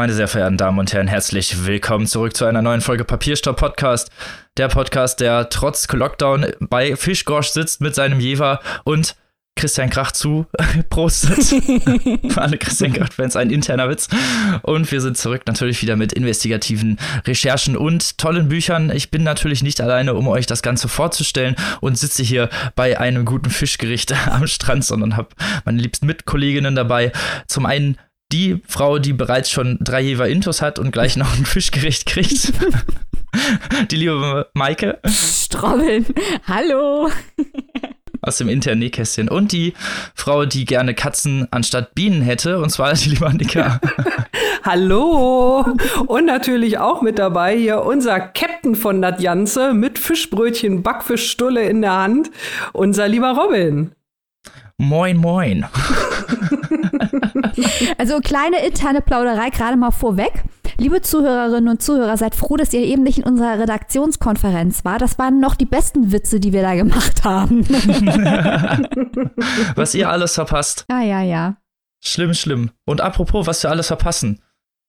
Meine sehr verehrten Damen und Herren, herzlich willkommen zurück zu einer neuen Folge Papierstopp Podcast. Der Podcast, der trotz Lockdown bei Fischgorsch sitzt mit seinem Jever und Christian Krach zu prostet. Für alle Christian Krach-Fans ein interner Witz. Und wir sind zurück natürlich wieder mit investigativen Recherchen und tollen Büchern. Ich bin natürlich nicht alleine, um euch das Ganze vorzustellen und sitze hier bei einem guten Fischgericht am Strand, sondern habe meine liebsten Mitkolleginnen dabei. Zum einen die Frau, die bereits schon drei Jever Intos hat und gleich noch ein Fischgericht kriegt. die liebe Maike. Strobbeln. Hallo aus dem internen Nähkästchen. Und die Frau, die gerne Katzen anstatt Bienen hätte, und zwar die liebe Annika. Hallo! Und natürlich auch mit dabei hier unser Captain von Nadjanze mit Fischbrötchen, Backfischstulle in der Hand, unser lieber Robin. Moin, moin. also kleine interne Plauderei gerade mal vorweg. Liebe Zuhörerinnen und Zuhörer, seid froh, dass ihr eben nicht in unserer Redaktionskonferenz war. Das waren noch die besten Witze, die wir da gemacht haben. was ihr alles verpasst. Ja, ja, ja. Schlimm, schlimm. Und apropos, was wir alles verpassen.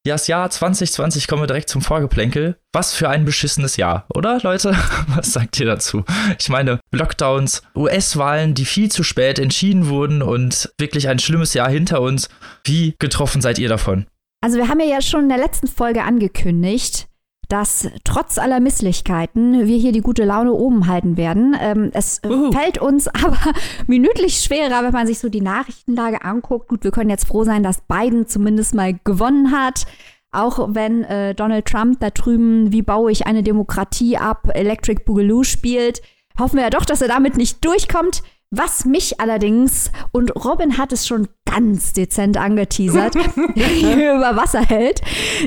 Ja, das Jahr 2020 kommen wir direkt zum Vorgeplänkel. Was für ein beschissenes Jahr, oder Leute? Was sagt ihr dazu? Ich meine, Lockdowns, US-Wahlen, die viel zu spät entschieden wurden und wirklich ein schlimmes Jahr hinter uns. Wie getroffen seid ihr davon? Also wir haben ja schon in der letzten Folge angekündigt, dass trotz aller Misslichkeiten wir hier die gute Laune oben halten werden. Ähm, es Uhu. fällt uns aber minütlich schwerer, wenn man sich so die Nachrichtenlage anguckt. Gut, wir können jetzt froh sein, dass Biden zumindest mal gewonnen hat. Auch wenn äh, Donald Trump da drüben, wie baue ich eine Demokratie ab, Electric Boogaloo spielt, hoffen wir ja doch, dass er damit nicht durchkommt. Was mich allerdings, und Robin hat es schon ganz dezent angeteasert, über Wasser hält,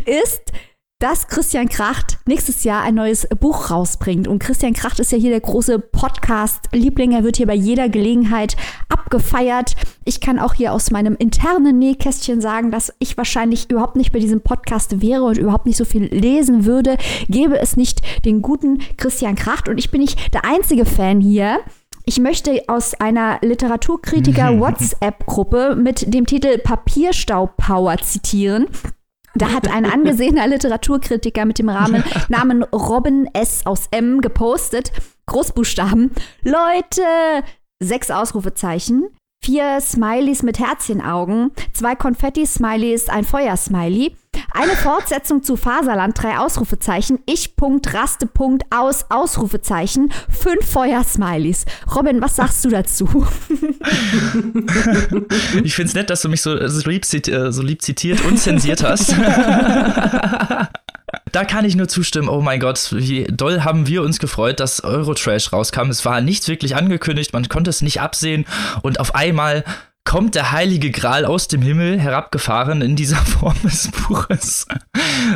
ist, dass Christian Kracht nächstes Jahr ein neues Buch rausbringt. Und Christian Kracht ist ja hier der große Podcast-Liebling. Er wird hier bei jeder Gelegenheit abgefeiert. Ich kann auch hier aus meinem internen Nähkästchen sagen, dass ich wahrscheinlich überhaupt nicht bei diesem Podcast wäre und überhaupt nicht so viel lesen würde, gäbe es nicht den guten Christian Kracht. Und ich bin nicht der einzige Fan hier. Ich möchte aus einer Literaturkritiker-WhatsApp-Gruppe mit dem Titel Papierstaubpower zitieren. Da hat ein angesehener Literaturkritiker mit dem Rahmen, Namen Robin S. aus M gepostet. Großbuchstaben. Leute! Sechs Ausrufezeichen vier Smileys mit Herzchenaugen, zwei Konfetti-Smileys, ein Feuersmiley, eine Fortsetzung zu Faserland, drei Ausrufezeichen, ich Punkt, Raste Punkt, aus, Ausrufezeichen, fünf Feuersmileys. Robin, was sagst du dazu? ich finde es nett, dass du mich so, so, lieb, so lieb zitiert und zensiert hast. da kann ich nur zustimmen. Oh mein Gott, wie doll haben wir uns gefreut, dass Eurotrash rauskam. Es war nichts wirklich angekündigt, man konnte es nicht absehen und auf einmal kommt der heilige Gral aus dem Himmel herabgefahren in dieser Form des Buches.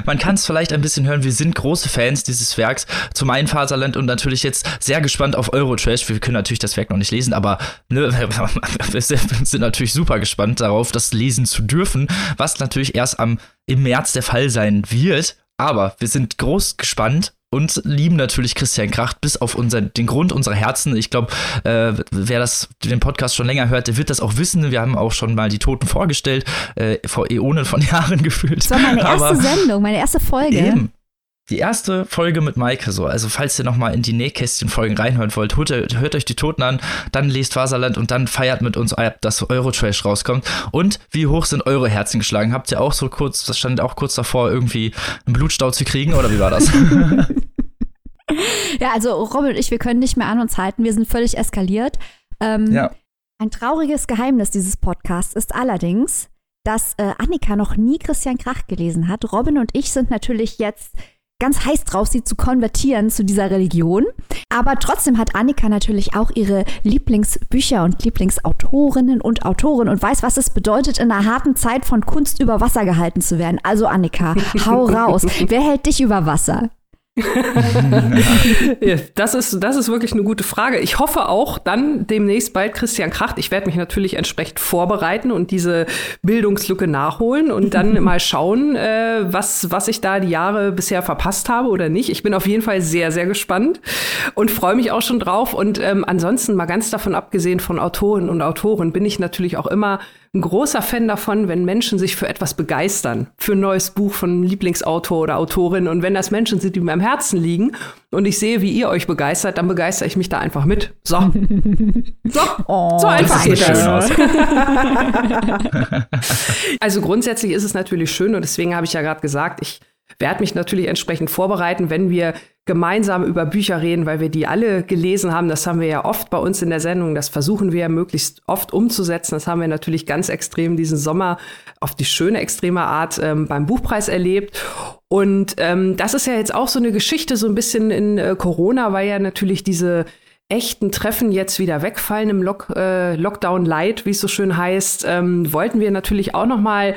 Man kann es vielleicht ein bisschen hören, wir sind große Fans dieses Werks zum einen Faserland und natürlich jetzt sehr gespannt auf Eurotrash. Wir können natürlich das Werk noch nicht lesen, aber ne, wir sind natürlich super gespannt darauf, das lesen zu dürfen, was natürlich erst am im März der Fall sein wird. Aber wir sind groß gespannt und lieben natürlich Christian Kracht bis auf unser, den Grund unserer Herzen. Ich glaube, äh, wer das, den Podcast schon länger hört, der wird das auch wissen. Wir haben auch schon mal die Toten vorgestellt, äh, vor Äonen von Jahren gefühlt. Das war meine erste Aber Sendung, meine erste Folge. Eben die erste Folge mit Maike so. Also falls ihr noch mal in die Nähkästchen-Folgen reinhören wollt, hört, hört, euch die Toten an, dann lest Faserland und dann feiert mit uns ab, dass Eurotrash rauskommt. Und wie hoch sind eure Herzen geschlagen? Habt ihr auch so kurz, das stand auch kurz davor, irgendwie einen Blutstau zu kriegen oder wie war das? ja, also Robin und ich, wir können nicht mehr an uns halten. Wir sind völlig eskaliert. Ähm, ja. Ein trauriges Geheimnis dieses Podcasts ist allerdings, dass äh, Annika noch nie Christian Krach gelesen hat. Robin und ich sind natürlich jetzt ganz heiß drauf, sie zu konvertieren zu dieser Religion. Aber trotzdem hat Annika natürlich auch ihre Lieblingsbücher und Lieblingsautorinnen und Autoren und weiß, was es bedeutet, in einer harten Zeit von Kunst über Wasser gehalten zu werden. Also Annika, hau raus. Wer hält dich über Wasser? das, ist, das ist wirklich eine gute Frage. Ich hoffe auch dann demnächst bald Christian Kracht. Ich werde mich natürlich entsprechend vorbereiten und diese Bildungslücke nachholen und dann mal schauen, äh, was, was ich da die Jahre bisher verpasst habe oder nicht. Ich bin auf jeden Fall sehr, sehr gespannt und freue mich auch schon drauf. Und ähm, ansonsten mal ganz davon abgesehen von Autoren und Autoren bin ich natürlich auch immer ein großer Fan davon, wenn Menschen sich für etwas begeistern, für ein neues Buch von einem Lieblingsautor oder Autorin. Und wenn das Menschen sind, die mir am Herzen liegen und ich sehe, wie ihr euch begeistert, dann begeistere ich mich da einfach mit. So. So, oh, so einfach geht das. also grundsätzlich ist es natürlich schön und deswegen habe ich ja gerade gesagt, ich werde mich natürlich entsprechend vorbereiten, wenn wir gemeinsam über Bücher reden, weil wir die alle gelesen haben. Das haben wir ja oft bei uns in der Sendung. Das versuchen wir ja möglichst oft umzusetzen. Das haben wir natürlich ganz extrem diesen Sommer auf die schöne extreme Art ähm, beim Buchpreis erlebt. Und ähm, das ist ja jetzt auch so eine Geschichte, so ein bisschen in äh, Corona, weil ja natürlich diese echten Treffen jetzt wieder wegfallen im Lock, äh, Lockdown Light, wie es so schön heißt, ähm, wollten wir natürlich auch noch mal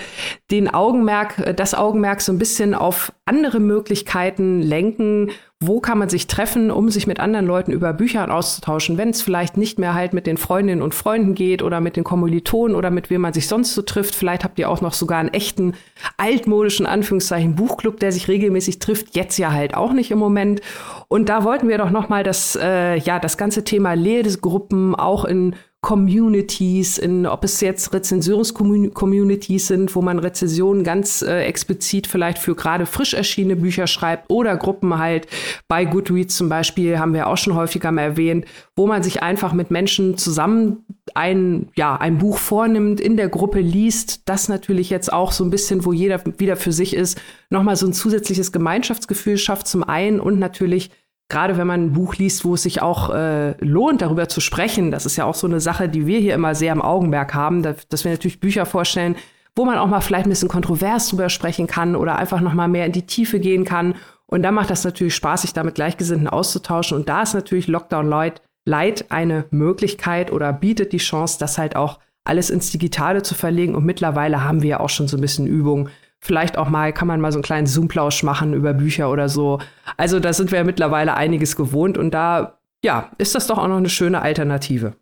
den Augenmerk, äh, das Augenmerk so ein bisschen auf andere Möglichkeiten lenken wo kann man sich treffen, um sich mit anderen Leuten über Bücher auszutauschen, wenn es vielleicht nicht mehr halt mit den Freundinnen und Freunden geht oder mit den Kommilitonen oder mit wem man sich sonst so trifft. Vielleicht habt ihr auch noch sogar einen echten altmodischen Anführungszeichen Buchclub, der sich regelmäßig trifft. Jetzt ja halt auch nicht im Moment. Und da wollten wir doch noch mal das äh, ja das ganze Thema Lesegruppen auch in Communities, in, ob es jetzt Rezensionscommunities sind, wo man Rezensionen ganz äh, explizit vielleicht für gerade frisch erschienene Bücher schreibt oder Gruppen halt. Bei Goodreads zum Beispiel, haben wir auch schon häufiger mal erwähnt, wo man sich einfach mit Menschen zusammen ein, ja, ein Buch vornimmt, in der Gruppe liest, das natürlich jetzt auch so ein bisschen, wo jeder wieder für sich ist, nochmal so ein zusätzliches Gemeinschaftsgefühl schafft zum einen und natürlich gerade wenn man ein Buch liest, wo es sich auch äh, lohnt, darüber zu sprechen, das ist ja auch so eine Sache, die wir hier immer sehr im Augenmerk haben, dass, dass wir natürlich Bücher vorstellen, wo man auch mal vielleicht ein bisschen kontrovers drüber sprechen kann oder einfach noch mal mehr in die Tiefe gehen kann. Und da macht das natürlich Spaß, sich damit Gleichgesinnten auszutauschen. Und da ist natürlich Lockdown Light, Light eine Möglichkeit oder bietet die Chance, das halt auch alles ins Digitale zu verlegen. Und mittlerweile haben wir ja auch schon so ein bisschen Übung, Vielleicht auch mal, kann man mal so einen kleinen Zoom-Plausch machen über Bücher oder so. Also da sind wir ja mittlerweile einiges gewohnt und da, ja, ist das doch auch noch eine schöne Alternative.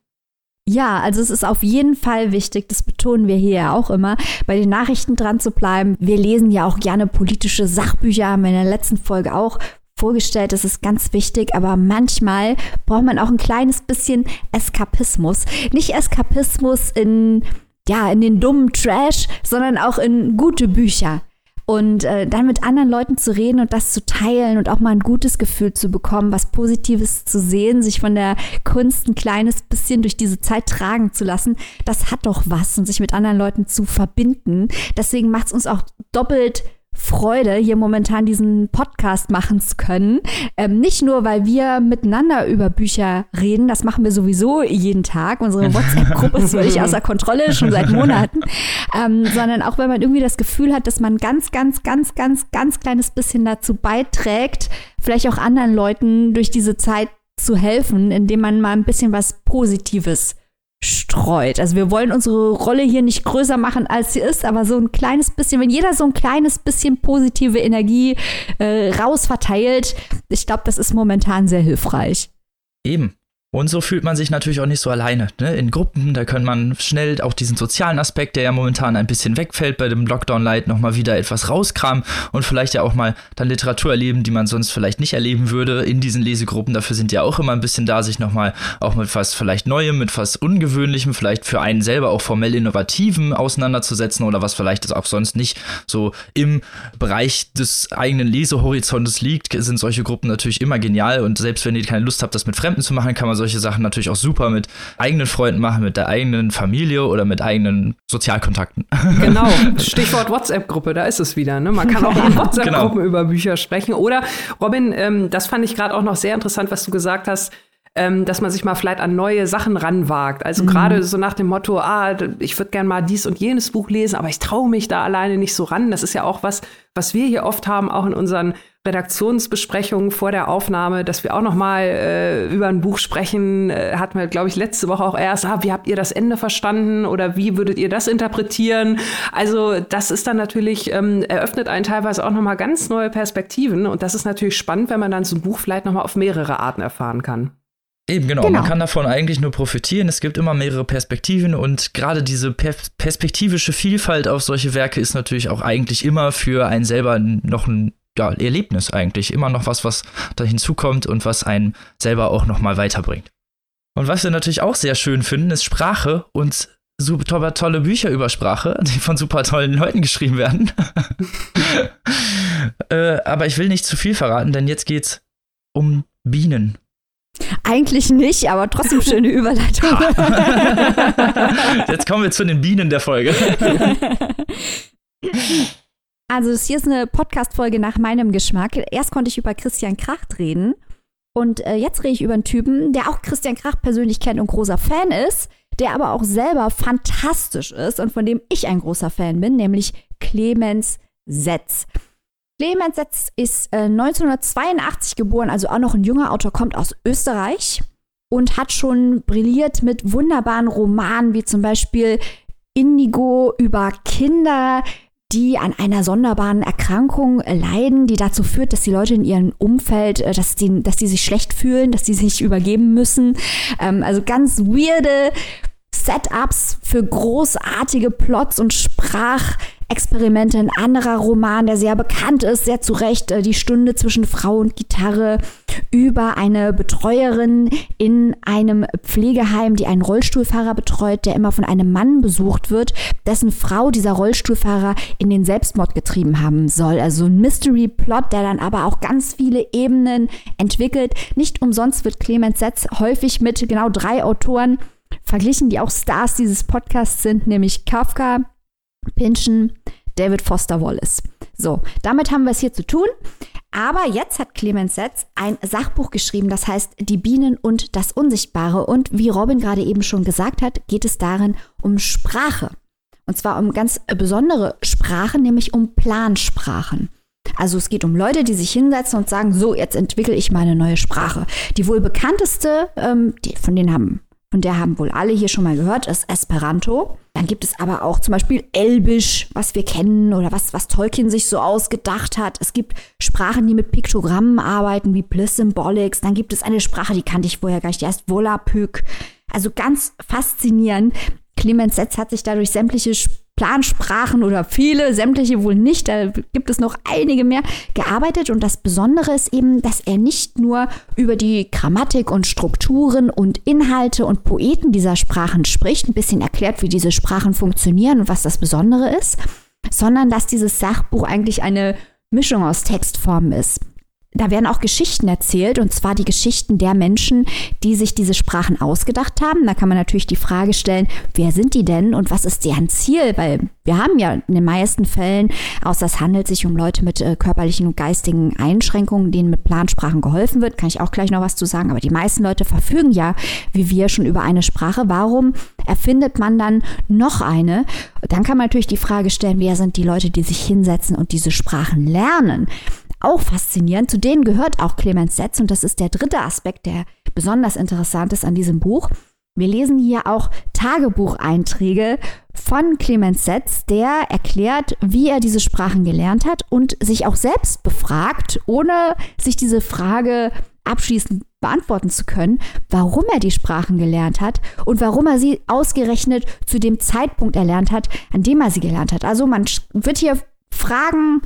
Ja, also es ist auf jeden Fall wichtig, das betonen wir hier ja auch immer, bei den Nachrichten dran zu bleiben. Wir lesen ja auch gerne politische Sachbücher, haben wir in der letzten Folge auch vorgestellt, das ist ganz wichtig, aber manchmal braucht man auch ein kleines bisschen Eskapismus. Nicht Eskapismus in ja, in den dummen Trash, sondern auch in gute Bücher. Und äh, dann mit anderen Leuten zu reden und das zu teilen und auch mal ein gutes Gefühl zu bekommen, was Positives zu sehen, sich von der Kunst ein kleines bisschen durch diese Zeit tragen zu lassen, das hat doch was und sich mit anderen Leuten zu verbinden. Deswegen macht es uns auch doppelt Freude, hier momentan diesen Podcast machen zu können. Ähm, nicht nur, weil wir miteinander über Bücher reden, das machen wir sowieso jeden Tag. Unsere WhatsApp-Gruppe ist völlig außer Kontrolle, schon seit Monaten. Ähm, sondern auch, weil man irgendwie das Gefühl hat, dass man ganz, ganz, ganz, ganz, ganz kleines bisschen dazu beiträgt, vielleicht auch anderen Leuten durch diese Zeit zu helfen, indem man mal ein bisschen was Positives streut. Also wir wollen unsere Rolle hier nicht größer machen, als sie ist, aber so ein kleines bisschen, wenn jeder so ein kleines bisschen positive Energie äh, rausverteilt, ich glaube, das ist momentan sehr hilfreich. Eben. Und so fühlt man sich natürlich auch nicht so alleine. Ne? In Gruppen, da kann man schnell auch diesen sozialen Aspekt, der ja momentan ein bisschen wegfällt bei dem Lockdown Light, nochmal wieder etwas rauskramen und vielleicht ja auch mal dann Literatur erleben, die man sonst vielleicht nicht erleben würde in diesen Lesegruppen. Dafür sind ja auch immer ein bisschen da, sich nochmal auch mit was vielleicht Neuem, mit was Ungewöhnlichem, vielleicht für einen selber auch formell Innovativen auseinanderzusetzen oder was vielleicht auch sonst nicht so im Bereich des eigenen Lesehorizontes liegt, sind solche Gruppen natürlich immer genial und selbst wenn ihr keine Lust habt, das mit Fremden zu machen, kann man solche Sachen natürlich auch super mit eigenen Freunden machen, mit der eigenen Familie oder mit eigenen Sozialkontakten. Genau, Stichwort WhatsApp-Gruppe, da ist es wieder. Ne? Man kann auch in WhatsApp-Gruppen genau. über Bücher sprechen. Oder, Robin, ähm, das fand ich gerade auch noch sehr interessant, was du gesagt hast ähm, dass man sich mal vielleicht an neue Sachen ranwagt. Also mhm. gerade so nach dem Motto, ah, ich würde gern mal dies und jenes Buch lesen, aber ich traue mich da alleine nicht so ran. Das ist ja auch was, was wir hier oft haben, auch in unseren Redaktionsbesprechungen vor der Aufnahme, dass wir auch noch mal äh, über ein Buch sprechen. Äh, hatten wir, glaube ich, letzte Woche auch erst, ah, wie habt ihr das Ende verstanden oder wie würdet ihr das interpretieren? Also das ist dann natürlich, ähm, eröffnet einen teilweise auch noch mal ganz neue Perspektiven und das ist natürlich spannend, wenn man dann so ein Buch vielleicht noch mal auf mehrere Arten erfahren kann. Eben, genau. genau. Man kann davon eigentlich nur profitieren. Es gibt immer mehrere Perspektiven und gerade diese per perspektivische Vielfalt auf solche Werke ist natürlich auch eigentlich immer für einen selber noch ein ja, Erlebnis eigentlich. Immer noch was, was da hinzukommt und was einen selber auch nochmal weiterbringt. Und was wir natürlich auch sehr schön finden, ist Sprache und super tolle Bücher über Sprache, die von super tollen Leuten geschrieben werden. äh, aber ich will nicht zu viel verraten, denn jetzt geht's um Bienen. Eigentlich nicht, aber trotzdem schöne Überleitung. Jetzt kommen wir zu den Bienen der Folge. Also, das hier ist eine Podcast-Folge nach meinem Geschmack. Erst konnte ich über Christian Kracht reden. Und äh, jetzt rede ich über einen Typen, der auch Christian Kracht persönlich kennt und großer Fan ist, der aber auch selber fantastisch ist und von dem ich ein großer Fan bin, nämlich Clemens Setz. Clemens Setz ist äh, 1982 geboren, also auch noch ein junger Autor, kommt aus Österreich und hat schon brilliert mit wunderbaren Romanen, wie zum Beispiel Indigo über Kinder, die an einer sonderbaren Erkrankung leiden, die dazu führt, dass die Leute in ihrem Umfeld, äh, dass die, dass die sich schlecht fühlen, dass die sich übergeben müssen. Ähm, also ganz weirde Setups für großartige Plots und Sprach. Experimente. Ein anderer Roman, der sehr bekannt ist, sehr zu Recht, äh, Die Stunde zwischen Frau und Gitarre, über eine Betreuerin in einem Pflegeheim, die einen Rollstuhlfahrer betreut, der immer von einem Mann besucht wird, dessen Frau dieser Rollstuhlfahrer in den Selbstmord getrieben haben soll. Also ein Mystery-Plot, der dann aber auch ganz viele Ebenen entwickelt. Nicht umsonst wird Clemens Setz häufig mit genau drei Autoren verglichen, die auch Stars dieses Podcasts sind, nämlich Kafka, Pynchon, David Foster Wallace. So, damit haben wir es hier zu tun. Aber jetzt hat Clemens Setz ein Sachbuch geschrieben, das heißt Die Bienen und das Unsichtbare. Und wie Robin gerade eben schon gesagt hat, geht es darin um Sprache. Und zwar um ganz besondere Sprachen, nämlich um Plansprachen. Also es geht um Leute, die sich hinsetzen und sagen, so, jetzt entwickle ich mal eine neue Sprache. Die wohl bekannteste, ähm, die, von denen haben von der haben wohl alle hier schon mal gehört, ist Esperanto. Dann gibt es aber auch zum Beispiel Elbisch, was wir kennen oder was, was Tolkien sich so ausgedacht hat. Es gibt Sprachen, die mit Piktogrammen arbeiten, wie Bliss Symbolics. Dann gibt es eine Sprache, die kannte ich vorher gar nicht, die heißt Volapük. Also ganz faszinierend. Clemens Setz hat sich dadurch sämtliche Plansprachen oder viele, sämtliche wohl nicht, da gibt es noch einige mehr, gearbeitet. Und das Besondere ist eben, dass er nicht nur über die Grammatik und Strukturen und Inhalte und Poeten dieser Sprachen spricht, ein bisschen erklärt, wie diese Sprachen funktionieren und was das Besondere ist, sondern dass dieses Sachbuch eigentlich eine Mischung aus Textformen ist. Da werden auch Geschichten erzählt, und zwar die Geschichten der Menschen, die sich diese Sprachen ausgedacht haben. Da kann man natürlich die Frage stellen, wer sind die denn und was ist deren Ziel? Weil wir haben ja in den meisten Fällen, außer es handelt sich um Leute mit äh, körperlichen und geistigen Einschränkungen, denen mit Plansprachen geholfen wird, kann ich auch gleich noch was zu sagen. Aber die meisten Leute verfügen ja, wie wir, schon über eine Sprache. Warum erfindet man dann noch eine? Dann kann man natürlich die Frage stellen, wer sind die Leute, die sich hinsetzen und diese Sprachen lernen? Auch faszinierend. Zu denen gehört auch Clemens Setz und das ist der dritte Aspekt, der besonders interessant ist an diesem Buch. Wir lesen hier auch Tagebucheinträge von Clemens Setz, der erklärt, wie er diese Sprachen gelernt hat und sich auch selbst befragt, ohne sich diese Frage abschließend beantworten zu können, warum er die Sprachen gelernt hat und warum er sie ausgerechnet zu dem Zeitpunkt erlernt hat, an dem er sie gelernt hat. Also man wird hier Fragen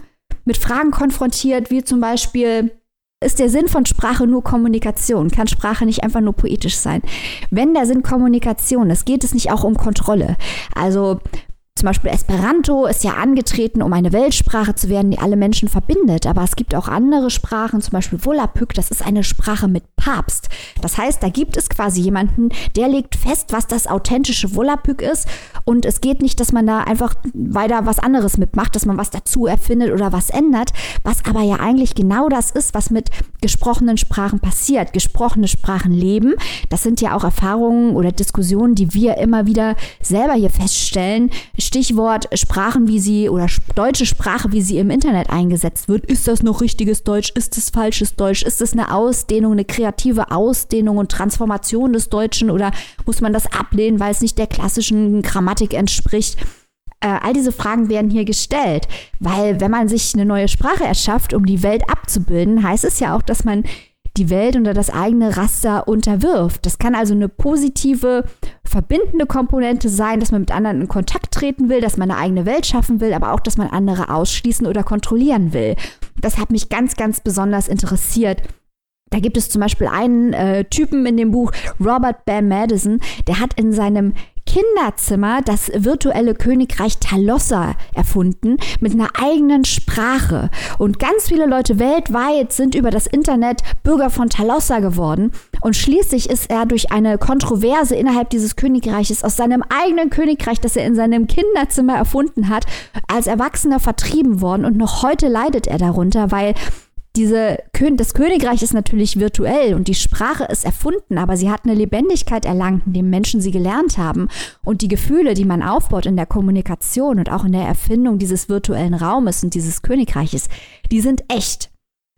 mit Fragen konfrontiert, wie zum Beispiel, ist der Sinn von Sprache nur Kommunikation? Kann Sprache nicht einfach nur poetisch sein? Wenn der Sinn Kommunikation ist, geht es nicht auch um Kontrolle? Also zum Beispiel Esperanto ist ja angetreten, um eine Weltsprache zu werden, die alle Menschen verbindet. Aber es gibt auch andere Sprachen, zum Beispiel Volapük, das ist eine Sprache mit Papst. Das heißt, da gibt es quasi jemanden, der legt fest, was das authentische Volapük ist. Und es geht nicht, dass man da einfach weiter was anderes mitmacht, dass man was dazu erfindet oder was ändert. Was aber ja eigentlich genau das ist, was mit gesprochenen Sprachen passiert. Gesprochene Sprachen leben. Das sind ja auch Erfahrungen oder Diskussionen, die wir immer wieder selber hier feststellen Stichwort Sprachen, wie sie oder deutsche Sprache, wie sie im Internet eingesetzt wird. Ist das noch richtiges Deutsch? Ist es falsches Deutsch? Ist es eine Ausdehnung, eine kreative Ausdehnung und Transformation des Deutschen oder muss man das ablehnen, weil es nicht der klassischen Grammatik entspricht? Äh, all diese Fragen werden hier gestellt, weil wenn man sich eine neue Sprache erschafft, um die Welt abzubilden, heißt es ja auch, dass man die Welt unter das eigene Raster unterwirft. Das kann also eine positive, verbindende Komponente sein, dass man mit anderen in Kontakt treten will, dass man eine eigene Welt schaffen will, aber auch, dass man andere ausschließen oder kontrollieren will. Das hat mich ganz, ganz besonders interessiert. Da gibt es zum Beispiel einen äh, Typen in dem Buch, Robert Ben Madison, der hat in seinem Kinderzimmer das virtuelle Königreich Talossa erfunden mit einer eigenen Sprache. Und ganz viele Leute weltweit sind über das Internet Bürger von Talossa geworden. Und schließlich ist er durch eine Kontroverse innerhalb dieses Königreiches aus seinem eigenen Königreich, das er in seinem Kinderzimmer erfunden hat, als Erwachsener vertrieben worden. Und noch heute leidet er darunter, weil diese, das Königreich ist natürlich virtuell und die Sprache ist erfunden, aber sie hat eine Lebendigkeit erlangt, indem Menschen sie gelernt haben. Und die Gefühle, die man aufbaut in der Kommunikation und auch in der Erfindung dieses virtuellen Raumes und dieses Königreiches, die sind echt.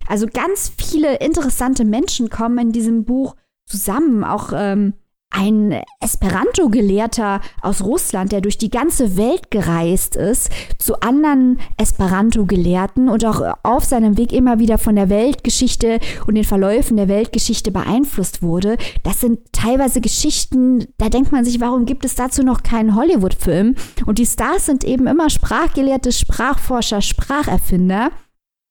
Also ganz viele interessante Menschen kommen in diesem Buch zusammen, auch ähm, ein Esperanto-Gelehrter aus Russland, der durch die ganze Welt gereist ist, zu anderen Esperanto-Gelehrten und auch auf seinem Weg immer wieder von der Weltgeschichte und den Verläufen der Weltgeschichte beeinflusst wurde. Das sind teilweise Geschichten, da denkt man sich, warum gibt es dazu noch keinen Hollywood-Film? Und die Stars sind eben immer Sprachgelehrte, Sprachforscher, Spracherfinder.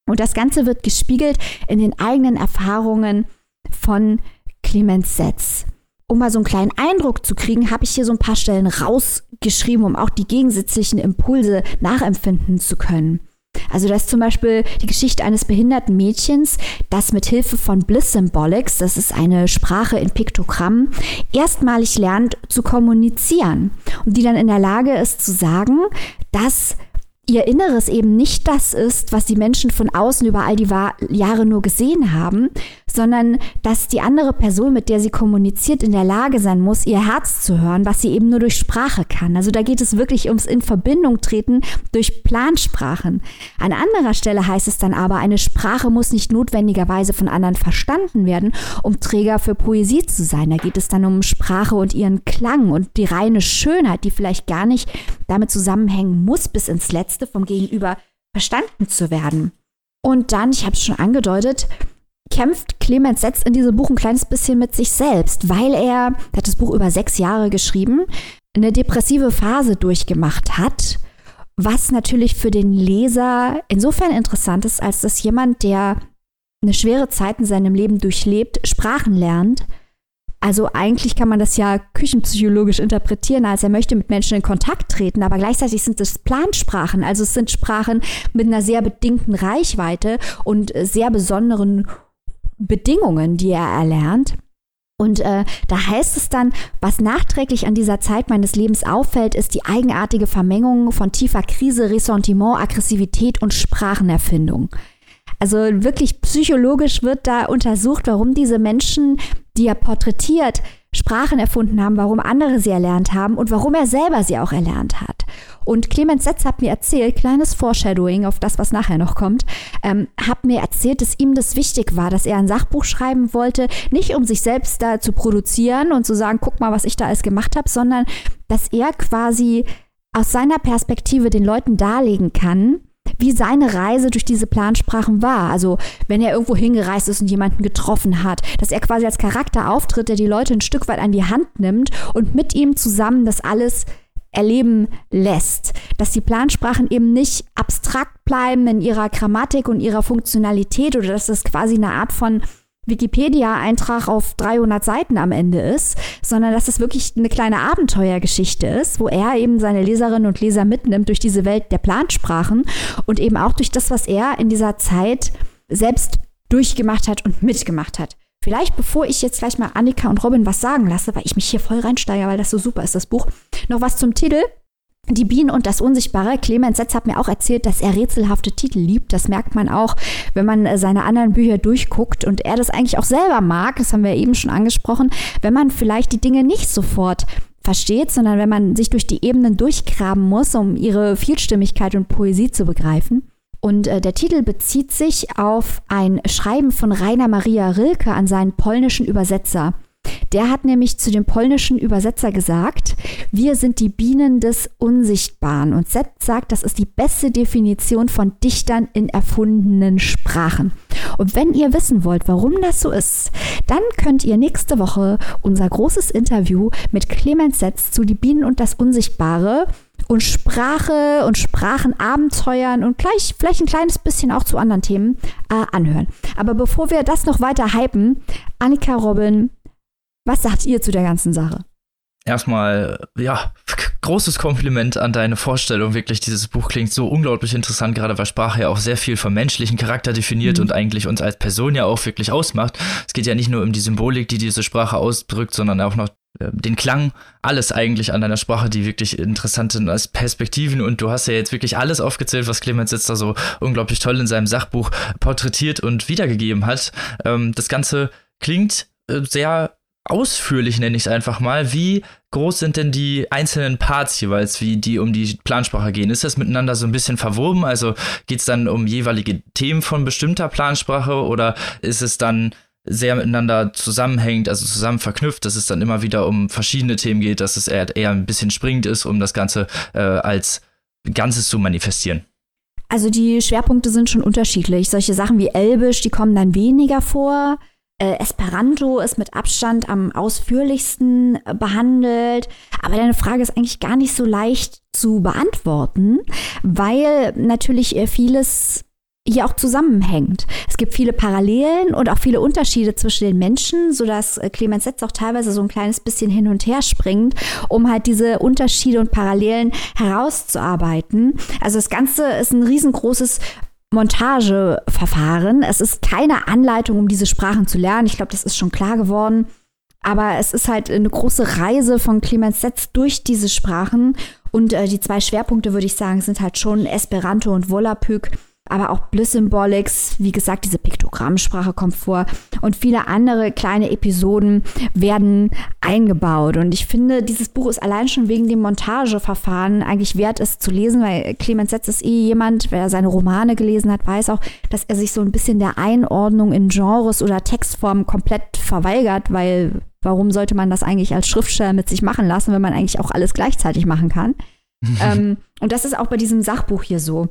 Und das Ganze wird gespiegelt in den eigenen Erfahrungen von Clemens Setz um mal so einen kleinen Eindruck zu kriegen, habe ich hier so ein paar Stellen rausgeschrieben, um auch die gegensätzlichen Impulse nachempfinden zu können. Also das ist zum Beispiel die Geschichte eines behinderten Mädchens, das mit Hilfe von Bliss Symbolics, das ist eine Sprache in Piktogramm, erstmalig lernt zu kommunizieren und die dann in der Lage ist zu sagen, dass ihr Inneres eben nicht das ist, was die Menschen von außen über all die Jahre nur gesehen haben, sondern dass die andere Person, mit der sie kommuniziert, in der Lage sein muss, ihr Herz zu hören, was sie eben nur durch Sprache kann. Also da geht es wirklich ums in Verbindung treten durch Plansprachen. An anderer Stelle heißt es dann aber, eine Sprache muss nicht notwendigerweise von anderen verstanden werden, um Träger für Poesie zu sein. Da geht es dann um Sprache und ihren Klang und die reine Schönheit, die vielleicht gar nicht damit zusammenhängen muss, bis ins Letzte vom Gegenüber verstanden zu werden. Und dann, ich habe es schon angedeutet, kämpft Clemens Setz in diesem Buch ein kleines bisschen mit sich selbst, weil er, er hat das Buch über sechs Jahre geschrieben, eine depressive Phase durchgemacht hat, was natürlich für den Leser insofern interessant ist, als dass jemand, der eine schwere Zeit in seinem Leben durchlebt, Sprachen lernt. Also eigentlich kann man das ja küchenpsychologisch interpretieren, als er möchte mit Menschen in Kontakt treten, aber gleichzeitig sind es Plansprachen, also es sind Sprachen mit einer sehr bedingten Reichweite und sehr besonderen Bedingungen, die er erlernt. Und äh, da heißt es dann, was nachträglich an dieser Zeit meines Lebens auffällt, ist die eigenartige Vermengung von tiefer Krise, Ressentiment, Aggressivität und Sprachenerfindung. Also wirklich psychologisch wird da untersucht, warum diese Menschen, die er porträtiert, Sprachen erfunden haben, warum andere sie erlernt haben und warum er selber sie auch erlernt hat. Und Clemens Setz hat mir erzählt, kleines Foreshadowing auf das, was nachher noch kommt, ähm, hat mir erzählt, dass ihm das wichtig war, dass er ein Sachbuch schreiben wollte, nicht um sich selbst da zu produzieren und zu sagen, guck mal, was ich da alles gemacht habe, sondern dass er quasi aus seiner Perspektive den Leuten darlegen kann, wie seine Reise durch diese Plansprachen war. Also wenn er irgendwo hingereist ist und jemanden getroffen hat, dass er quasi als Charakter auftritt, der die Leute ein Stück weit an die Hand nimmt und mit ihm zusammen das alles erleben lässt. Dass die Plansprachen eben nicht abstrakt bleiben in ihrer Grammatik und ihrer Funktionalität oder dass das quasi eine Art von Wikipedia-Eintrag auf 300 Seiten am Ende ist, sondern dass es wirklich eine kleine Abenteuergeschichte ist, wo er eben seine Leserinnen und Leser mitnimmt durch diese Welt der Plansprachen und eben auch durch das, was er in dieser Zeit selbst durchgemacht hat und mitgemacht hat. Vielleicht, bevor ich jetzt gleich mal Annika und Robin was sagen lasse, weil ich mich hier voll reinsteige, weil das so super ist, das Buch, noch was zum Titel. Die Bienen und das Unsichtbare. Clemens Setz hat mir auch erzählt, dass er rätselhafte Titel liebt. Das merkt man auch, wenn man äh, seine anderen Bücher durchguckt und er das eigentlich auch selber mag. Das haben wir eben schon angesprochen. Wenn man vielleicht die Dinge nicht sofort versteht, sondern wenn man sich durch die Ebenen durchgraben muss, um ihre Vielstimmigkeit und Poesie zu begreifen. Und äh, der Titel bezieht sich auf ein Schreiben von Rainer Maria Rilke an seinen polnischen Übersetzer. Der hat nämlich zu dem polnischen Übersetzer gesagt, wir sind die Bienen des Unsichtbaren. Und Seth sagt, das ist die beste Definition von Dichtern in erfundenen Sprachen. Und wenn ihr wissen wollt, warum das so ist, dann könnt ihr nächste Woche unser großes Interview mit Clemens Setz zu Die Bienen und das Unsichtbare und Sprache und Sprachenabenteuern und gleich vielleicht ein kleines bisschen auch zu anderen Themen äh, anhören. Aber bevor wir das noch weiter hypen, Annika Robin, was sagt ihr zu der ganzen Sache? erstmal, ja, großes Kompliment an deine Vorstellung. Wirklich, dieses Buch klingt so unglaublich interessant, gerade weil Sprache ja auch sehr viel vom menschlichen Charakter definiert mhm. und eigentlich uns als Person ja auch wirklich ausmacht. Es geht ja nicht nur um die Symbolik, die diese Sprache ausdrückt, sondern auch noch äh, den Klang, alles eigentlich an deiner Sprache, die wirklich interessant sind als Perspektiven. Und du hast ja jetzt wirklich alles aufgezählt, was Clemens jetzt da so unglaublich toll in seinem Sachbuch porträtiert und wiedergegeben hat. Ähm, das Ganze klingt äh, sehr ausführlich, nenne ich es einfach mal. Wie groß sind denn die einzelnen Parts jeweils, wie die um die Plansprache gehen? Ist das miteinander so ein bisschen verwoben? Also geht es dann um jeweilige Themen von bestimmter Plansprache oder ist es dann sehr miteinander zusammenhängt, also zusammen verknüpft, dass es dann immer wieder um verschiedene Themen geht, dass es eher, eher ein bisschen springend ist, um das Ganze äh, als Ganzes zu manifestieren? Also die Schwerpunkte sind schon unterschiedlich. Solche Sachen wie Elbisch, die kommen dann weniger vor. Äh, Esperanto ist mit Abstand am ausführlichsten äh, behandelt. Aber deine Frage ist eigentlich gar nicht so leicht zu beantworten, weil natürlich äh, vieles hier auch zusammenhängt. Es gibt viele Parallelen und auch viele Unterschiede zwischen den Menschen, sodass Clemens Setz auch teilweise so ein kleines bisschen hin und her springt, um halt diese Unterschiede und Parallelen herauszuarbeiten. Also das Ganze ist ein riesengroßes Montageverfahren. Es ist keine Anleitung, um diese Sprachen zu lernen. Ich glaube, das ist schon klar geworden. Aber es ist halt eine große Reise von Clemens Setz durch diese Sprachen. Und äh, die zwei Schwerpunkte, würde ich sagen, sind halt schon Esperanto und Volapük aber auch Bliss Symbolics, wie gesagt, diese Piktogrammsprache kommt vor und viele andere kleine Episoden werden eingebaut. Und ich finde, dieses Buch ist allein schon wegen dem Montageverfahren eigentlich wert, es zu lesen, weil Clemens Setz ist eh jemand, wer seine Romane gelesen hat, weiß auch, dass er sich so ein bisschen der Einordnung in Genres oder Textformen komplett verweigert, weil warum sollte man das eigentlich als Schriftsteller mit sich machen lassen, wenn man eigentlich auch alles gleichzeitig machen kann? ähm, und das ist auch bei diesem Sachbuch hier so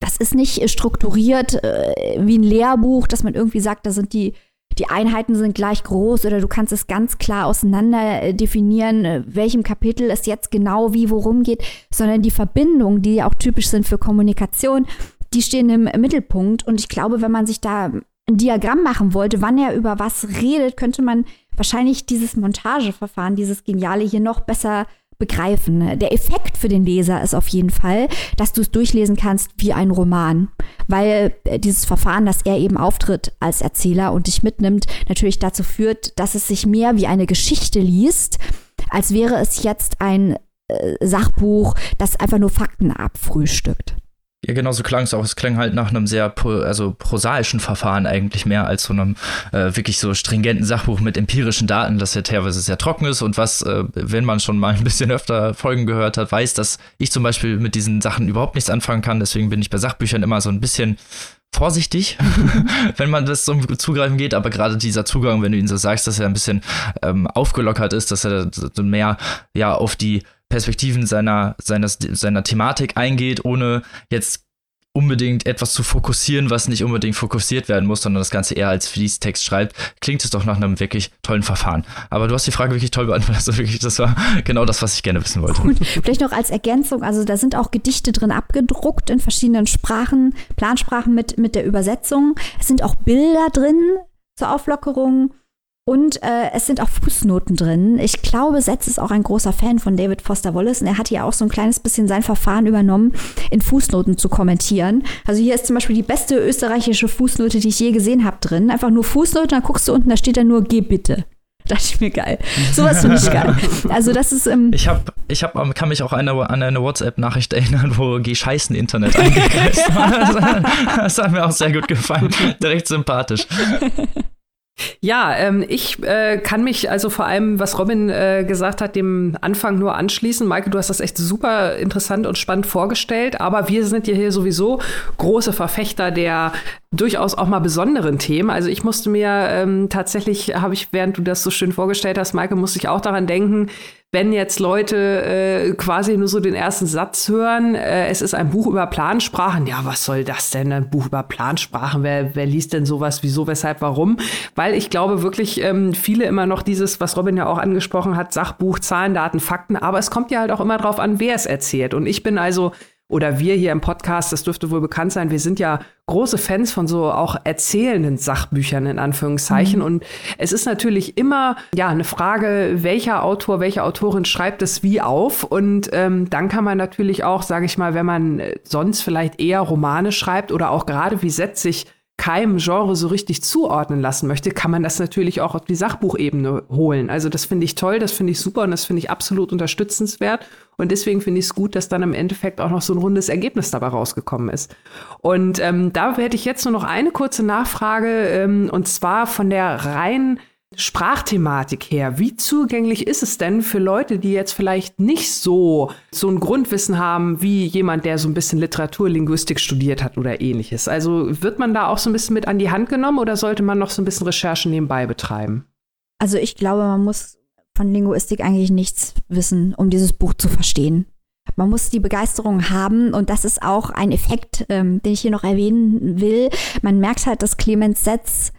das ist nicht strukturiert äh, wie ein Lehrbuch, dass man irgendwie sagt, da sind die, die Einheiten sind gleich groß oder du kannst es ganz klar auseinander äh, definieren, äh, welchem Kapitel es jetzt genau wie worum geht, sondern die Verbindungen, die ja auch typisch sind für Kommunikation, die stehen im Mittelpunkt. Und ich glaube, wenn man sich da ein Diagramm machen wollte, wann er über was redet, könnte man wahrscheinlich dieses Montageverfahren, dieses Geniale hier noch besser begreifen. Der Effekt für den Leser ist auf jeden Fall, dass du es durchlesen kannst wie ein Roman, weil äh, dieses Verfahren, dass er eben auftritt als Erzähler und dich mitnimmt, natürlich dazu führt, dass es sich mehr wie eine Geschichte liest, als wäre es jetzt ein äh, Sachbuch, das einfach nur Fakten abfrühstückt. Ja, genau so klang es auch. Es klang halt nach einem sehr also prosaischen Verfahren eigentlich mehr als so einem äh, wirklich so stringenten Sachbuch mit empirischen Daten, das ja teilweise sehr trocken ist und was, äh, wenn man schon mal ein bisschen öfter Folgen gehört hat, weiß, dass ich zum Beispiel mit diesen Sachen überhaupt nichts anfangen kann. Deswegen bin ich bei Sachbüchern immer so ein bisschen vorsichtig, wenn man das zum Zugreifen geht, aber gerade dieser Zugang, wenn du ihn so sagst, dass er ein bisschen ähm, aufgelockert ist, dass er mehr ja auf die Perspektiven seiner, seiner, seiner Thematik eingeht, ohne jetzt unbedingt etwas zu fokussieren, was nicht unbedingt fokussiert werden muss, sondern das Ganze eher als Fließtext schreibt, klingt es doch nach einem wirklich tollen Verfahren. Aber du hast die Frage wirklich toll beantwortet. Also wirklich, das war genau das, was ich gerne wissen wollte. Gut, vielleicht noch als Ergänzung, also da sind auch Gedichte drin abgedruckt in verschiedenen Sprachen, Plansprachen mit, mit der Übersetzung. Es sind auch Bilder drin zur Auflockerung. Und äh, es sind auch Fußnoten drin. Ich glaube, Setz ist auch ein großer Fan von David Foster Wallace und er hat hier auch so ein kleines bisschen sein Verfahren übernommen, in Fußnoten zu kommentieren. Also hier ist zum Beispiel die beste österreichische Fußnote, die ich je gesehen habe, drin. Einfach nur Fußnote, dann guckst du unten, da steht dann nur Geh bitte. Das ist mir geil. Sowas finde ich geil. Also das ist ähm Ich habe ich hab, kann mich auch an eine, eine WhatsApp-Nachricht erinnern, wo Geh scheißen Internet eingekreist war. Das, das hat mir auch sehr gut gefallen. Direkt sympathisch. Ja, ähm, ich äh, kann mich also vor allem, was Robin äh, gesagt hat, dem Anfang nur anschließen. Maike, du hast das echt super interessant und spannend vorgestellt, aber wir sind ja hier sowieso große Verfechter der durchaus auch mal besonderen Themen. Also ich musste mir ähm, tatsächlich, habe ich, während du das so schön vorgestellt hast, Maike, musste ich auch daran denken, wenn jetzt Leute äh, quasi nur so den ersten Satz hören, äh, es ist ein Buch über Plansprachen, ja, was soll das denn, ein Buch über Plansprachen? Wer, wer liest denn sowas? Wieso, weshalb, warum? Weil ich glaube wirklich, ähm, viele immer noch dieses, was Robin ja auch angesprochen hat, Sachbuch, Zahlen, Daten, Fakten, aber es kommt ja halt auch immer drauf an, wer es erzählt. Und ich bin also oder wir hier im Podcast, das dürfte wohl bekannt sein, wir sind ja große Fans von so auch erzählenden Sachbüchern in Anführungszeichen. Mhm. Und es ist natürlich immer ja eine Frage, welcher Autor, welche Autorin schreibt es wie auf. Und ähm, dann kann man natürlich auch, sage ich mal, wenn man sonst vielleicht eher Romane schreibt oder auch gerade wie setzt sich keinem Genre so richtig zuordnen lassen möchte, kann man das natürlich auch auf die Sachbuchebene holen. Also das finde ich toll, das finde ich super und das finde ich absolut unterstützenswert. Und deswegen finde ich es gut, dass dann im Endeffekt auch noch so ein rundes Ergebnis dabei rausgekommen ist. Und ähm, da hätte ich jetzt nur noch eine kurze Nachfrage, ähm, und zwar von der rein Sprachthematik her, wie zugänglich ist es denn für Leute, die jetzt vielleicht nicht so so ein Grundwissen haben wie jemand, der so ein bisschen Literaturlinguistik studiert hat oder ähnliches? Also wird man da auch so ein bisschen mit an die Hand genommen oder sollte man noch so ein bisschen Recherchen nebenbei betreiben? Also ich glaube, man muss von Linguistik eigentlich nichts wissen, um dieses Buch zu verstehen. Man muss die Begeisterung haben und das ist auch ein Effekt, ähm, den ich hier noch erwähnen will. Man merkt halt, dass Clemens Setz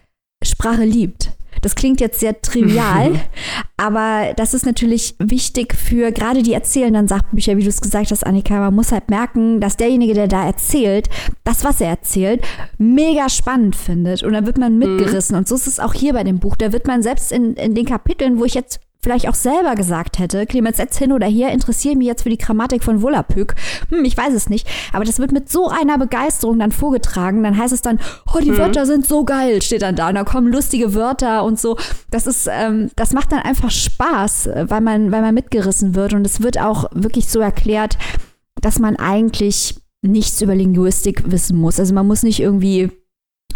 Sprache liebt. Das klingt jetzt sehr trivial, aber das ist natürlich wichtig für gerade die erzählenden Sachbücher, wie du es gesagt hast, Annika. Man muss halt merken, dass derjenige, der da erzählt, das, was er erzählt, mega spannend findet. Und dann wird man mhm. mitgerissen. Mhm. Und so ist es auch hier bei dem Buch. Da wird man selbst in, in den Kapiteln, wo ich jetzt vielleicht auch selber gesagt hätte, Clemens Setz hin oder her, interessiere mich jetzt für die Grammatik von Volapük. Hm, ich weiß es nicht. Aber das wird mit so einer Begeisterung dann vorgetragen. Dann heißt es dann, oh, die mhm. Wörter sind so geil, steht dann da. Und da kommen lustige Wörter und so. Das ist, ähm, das macht dann einfach Spaß, weil man, weil man mitgerissen wird. Und es wird auch wirklich so erklärt, dass man eigentlich nichts über Linguistik wissen muss. Also man muss nicht irgendwie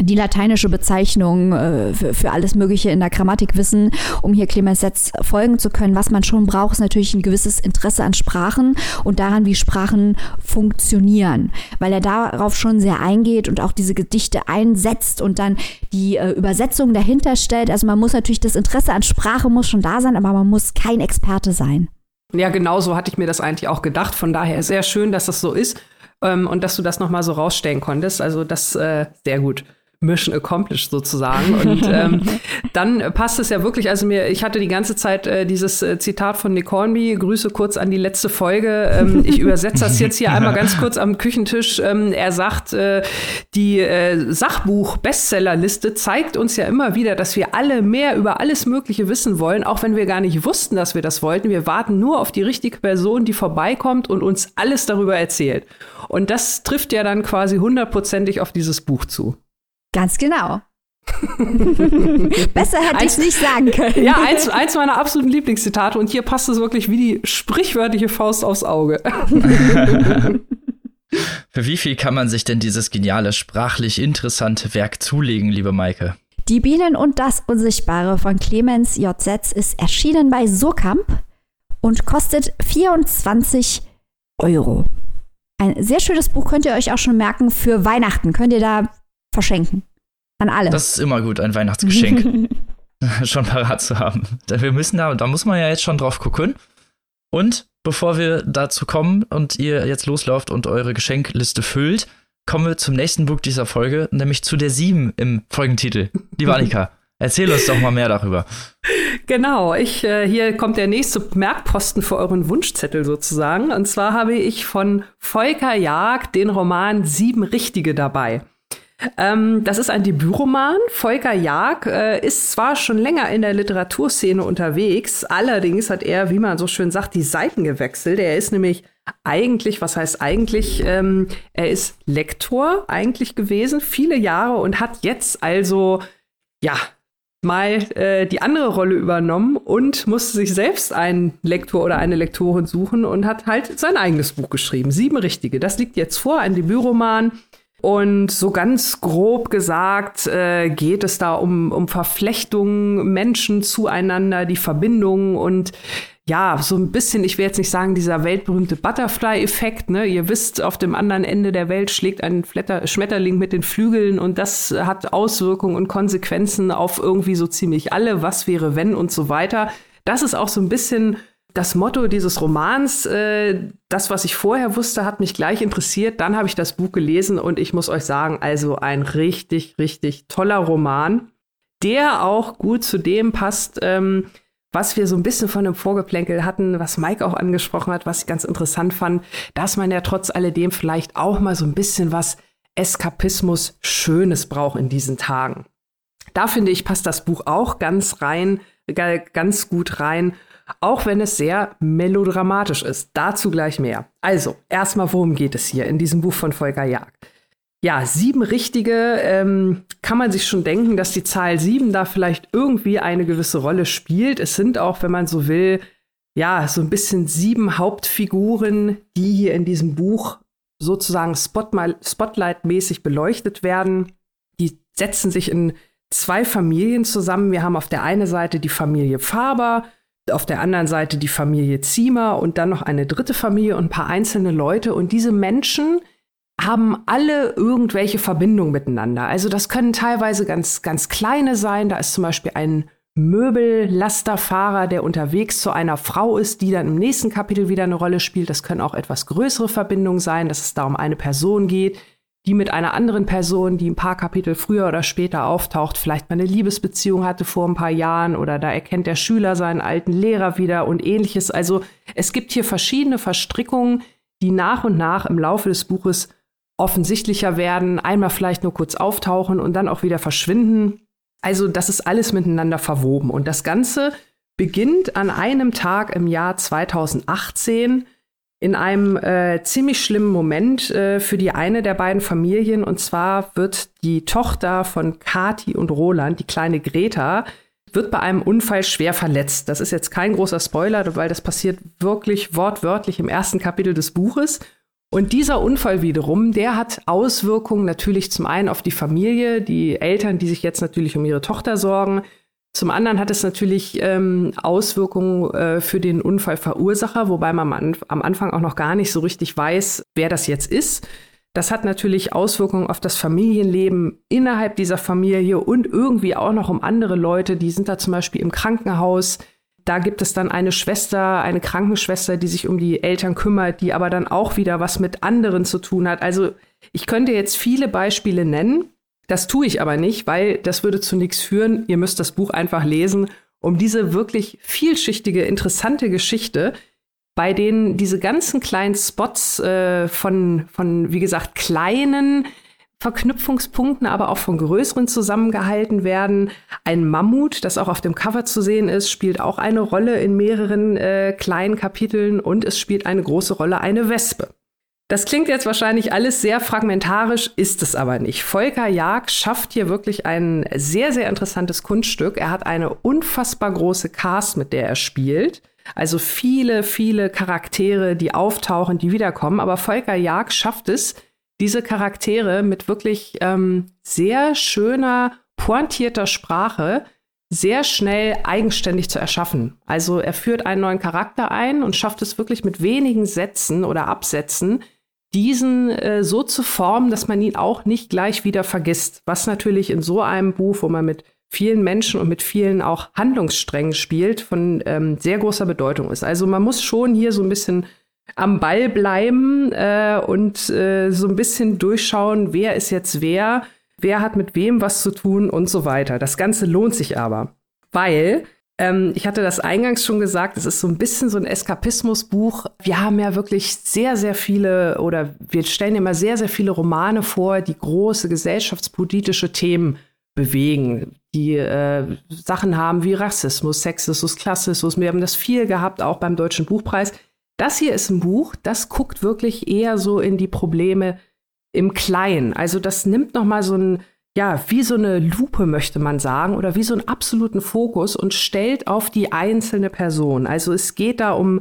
die lateinische Bezeichnung äh, für, für, alles Mögliche in der Grammatik wissen, um hier Clemens Setz folgen zu können. Was man schon braucht, ist natürlich ein gewisses Interesse an Sprachen und daran, wie Sprachen funktionieren, weil er darauf schon sehr eingeht und auch diese Gedichte einsetzt und dann die äh, Übersetzung dahinter stellt. Also man muss natürlich das Interesse an Sprache muss schon da sein, aber man muss kein Experte sein. Ja, genau so hatte ich mir das eigentlich auch gedacht. Von daher sehr schön, dass das so ist ähm, und dass du das noch mal so rausstellen konntest. Also das äh, sehr gut. Mission accomplished sozusagen. Und ähm, dann passt es ja wirklich, also mir, ich hatte die ganze Zeit äh, dieses äh, Zitat von Nick Hornby, Grüße kurz an die letzte Folge. Ähm, ich übersetze das jetzt hier einmal ganz kurz am Küchentisch. Ähm, er sagt, äh, die äh, Sachbuch-Bestsellerliste zeigt uns ja immer wieder, dass wir alle mehr über alles Mögliche wissen wollen, auch wenn wir gar nicht wussten, dass wir das wollten. Wir warten nur auf die richtige Person, die vorbeikommt und uns alles darüber erzählt. Und das trifft ja dann quasi hundertprozentig auf dieses Buch zu. Ganz genau. Besser hätte ich es nicht sagen können. Ja, eins, eins meiner absoluten Lieblingszitate und hier passt es wirklich wie die sprichwörtliche Faust aufs Auge. Für wie viel kann man sich denn dieses geniale, sprachlich interessante Werk zulegen, liebe Maike? Die Bienen und das Unsichtbare von Clemens J. Setz ist erschienen bei Surkamp und kostet 24 Euro. Ein sehr schönes Buch könnt ihr euch auch schon merken für Weihnachten. Könnt ihr da verschenken. An alle. Das ist immer gut, ein Weihnachtsgeschenk. schon parat zu haben. Wir müssen da, da muss man ja jetzt schon drauf gucken. Und bevor wir dazu kommen und ihr jetzt loslauft und eure Geschenkliste füllt, kommen wir zum nächsten Buch dieser Folge, nämlich zu der 7 im Folgentitel. Liebe Annika, erzähl uns doch mal mehr darüber. Genau, ich, äh, hier kommt der nächste Merkposten für euren Wunschzettel sozusagen. Und zwar habe ich von Volker Jag den Roman Sieben Richtige dabei. Ähm, das ist ein Debütroman. Volker Jag äh, ist zwar schon länger in der Literaturszene unterwegs, allerdings hat er, wie man so schön sagt, die Seiten gewechselt. Er ist nämlich eigentlich, was heißt eigentlich, ähm, er ist Lektor eigentlich gewesen, viele Jahre und hat jetzt also, ja, mal äh, die andere Rolle übernommen und musste sich selbst einen Lektor oder eine Lektorin suchen und hat halt sein eigenes Buch geschrieben. Sieben Richtige. Das liegt jetzt vor, ein Debütroman und so ganz grob gesagt äh, geht es da um, um Verflechtungen, Menschen zueinander, die Verbindungen und ja, so ein bisschen, ich will jetzt nicht sagen, dieser weltberühmte Butterfly-Effekt, ne? Ihr wisst, auf dem anderen Ende der Welt schlägt ein Flatter Schmetterling mit den Flügeln und das hat Auswirkungen und Konsequenzen auf irgendwie so ziemlich alle. Was wäre, wenn und so weiter. Das ist auch so ein bisschen das Motto dieses Romans, äh, das, was ich vorher wusste, hat mich gleich interessiert. Dann habe ich das Buch gelesen und ich muss euch sagen, also ein richtig, richtig toller Roman, der auch gut zu dem passt, ähm, was wir so ein bisschen von dem Vorgeplänkel hatten, was Mike auch angesprochen hat, was ich ganz interessant fand, dass man ja trotz alledem vielleicht auch mal so ein bisschen was Eskapismus Schönes braucht in diesen Tagen. Da finde ich, passt das Buch auch ganz rein, ganz gut rein, auch wenn es sehr melodramatisch ist. Dazu gleich mehr. Also, erstmal, worum geht es hier in diesem Buch von Volker Jag? Ja, sieben richtige, ähm, kann man sich schon denken, dass die Zahl sieben da vielleicht irgendwie eine gewisse Rolle spielt. Es sind auch, wenn man so will, ja, so ein bisschen sieben Hauptfiguren, die hier in diesem Buch sozusagen Spotlight-mäßig beleuchtet werden. Die setzen sich in zwei Familien zusammen. Wir haben auf der einen Seite die Familie Faber, auf der anderen Seite die Familie Ziemer und dann noch eine dritte Familie und ein paar einzelne Leute. Und diese Menschen haben alle irgendwelche Verbindungen miteinander. Also das können teilweise ganz, ganz kleine sein. Da ist zum Beispiel ein Möbellasterfahrer, der unterwegs zu einer Frau ist, die dann im nächsten Kapitel wieder eine Rolle spielt. Das können auch etwas größere Verbindungen sein, dass es da um eine Person geht, die mit einer anderen Person, die ein paar Kapitel früher oder später auftaucht, vielleicht mal eine Liebesbeziehung hatte vor ein paar Jahren oder da erkennt der Schüler seinen alten Lehrer wieder und ähnliches. Also es gibt hier verschiedene Verstrickungen, die nach und nach im Laufe des Buches offensichtlicher werden, einmal vielleicht nur kurz auftauchen und dann auch wieder verschwinden. Also das ist alles miteinander verwoben. Und das Ganze beginnt an einem Tag im Jahr 2018 in einem äh, ziemlich schlimmen Moment äh, für die eine der beiden Familien. Und zwar wird die Tochter von Kati und Roland, die kleine Greta, wird bei einem Unfall schwer verletzt. Das ist jetzt kein großer Spoiler, weil das passiert wirklich wortwörtlich im ersten Kapitel des Buches. Und dieser Unfall wiederum, der hat Auswirkungen natürlich zum einen auf die Familie, die Eltern, die sich jetzt natürlich um ihre Tochter sorgen. Zum anderen hat es natürlich ähm, Auswirkungen äh, für den Unfallverursacher, wobei man am, am Anfang auch noch gar nicht so richtig weiß, wer das jetzt ist. Das hat natürlich Auswirkungen auf das Familienleben innerhalb dieser Familie und irgendwie auch noch um andere Leute. Die sind da zum Beispiel im Krankenhaus, da gibt es dann eine Schwester, eine Krankenschwester, die sich um die Eltern kümmert, die aber dann auch wieder was mit anderen zu tun hat. Also ich könnte jetzt viele Beispiele nennen. Das tue ich aber nicht, weil das würde zu nichts führen. Ihr müsst das Buch einfach lesen, um diese wirklich vielschichtige, interessante Geschichte, bei denen diese ganzen kleinen Spots äh, von, von, wie gesagt, kleinen Verknüpfungspunkten, aber auch von größeren zusammengehalten werden. Ein Mammut, das auch auf dem Cover zu sehen ist, spielt auch eine Rolle in mehreren äh, kleinen Kapiteln und es spielt eine große Rolle eine Wespe. Das klingt jetzt wahrscheinlich alles sehr fragmentarisch, ist es aber nicht. Volker Jag schafft hier wirklich ein sehr, sehr interessantes Kunststück. Er hat eine unfassbar große Cast, mit der er spielt. Also viele, viele Charaktere, die auftauchen, die wiederkommen. Aber Volker Jag schafft es, diese Charaktere mit wirklich ähm, sehr schöner, pointierter Sprache sehr schnell eigenständig zu erschaffen. Also er führt einen neuen Charakter ein und schafft es wirklich mit wenigen Sätzen oder Absätzen, diesen äh, so zu formen, dass man ihn auch nicht gleich wieder vergisst. Was natürlich in so einem Buch, wo man mit vielen Menschen und mit vielen auch Handlungssträngen spielt, von ähm, sehr großer Bedeutung ist. Also man muss schon hier so ein bisschen am Ball bleiben äh, und äh, so ein bisschen durchschauen, wer ist jetzt wer, wer hat mit wem was zu tun und so weiter. Das Ganze lohnt sich aber, weil ähm, ich hatte das eingangs schon gesagt, es ist so ein bisschen so ein Eskapismusbuch. Wir haben ja wirklich sehr, sehr viele oder wir stellen immer sehr, sehr viele Romane vor, die große gesellschaftspolitische Themen bewegen, die äh, Sachen haben wie Rassismus, Sexismus, Klassismus. Wir haben das viel gehabt, auch beim Deutschen Buchpreis. Das hier ist ein Buch, das guckt wirklich eher so in die Probleme im Kleinen. Also das nimmt noch mal so ein ja, wie so eine Lupe möchte man sagen oder wie so einen absoluten Fokus und stellt auf die einzelne Person. Also es geht da um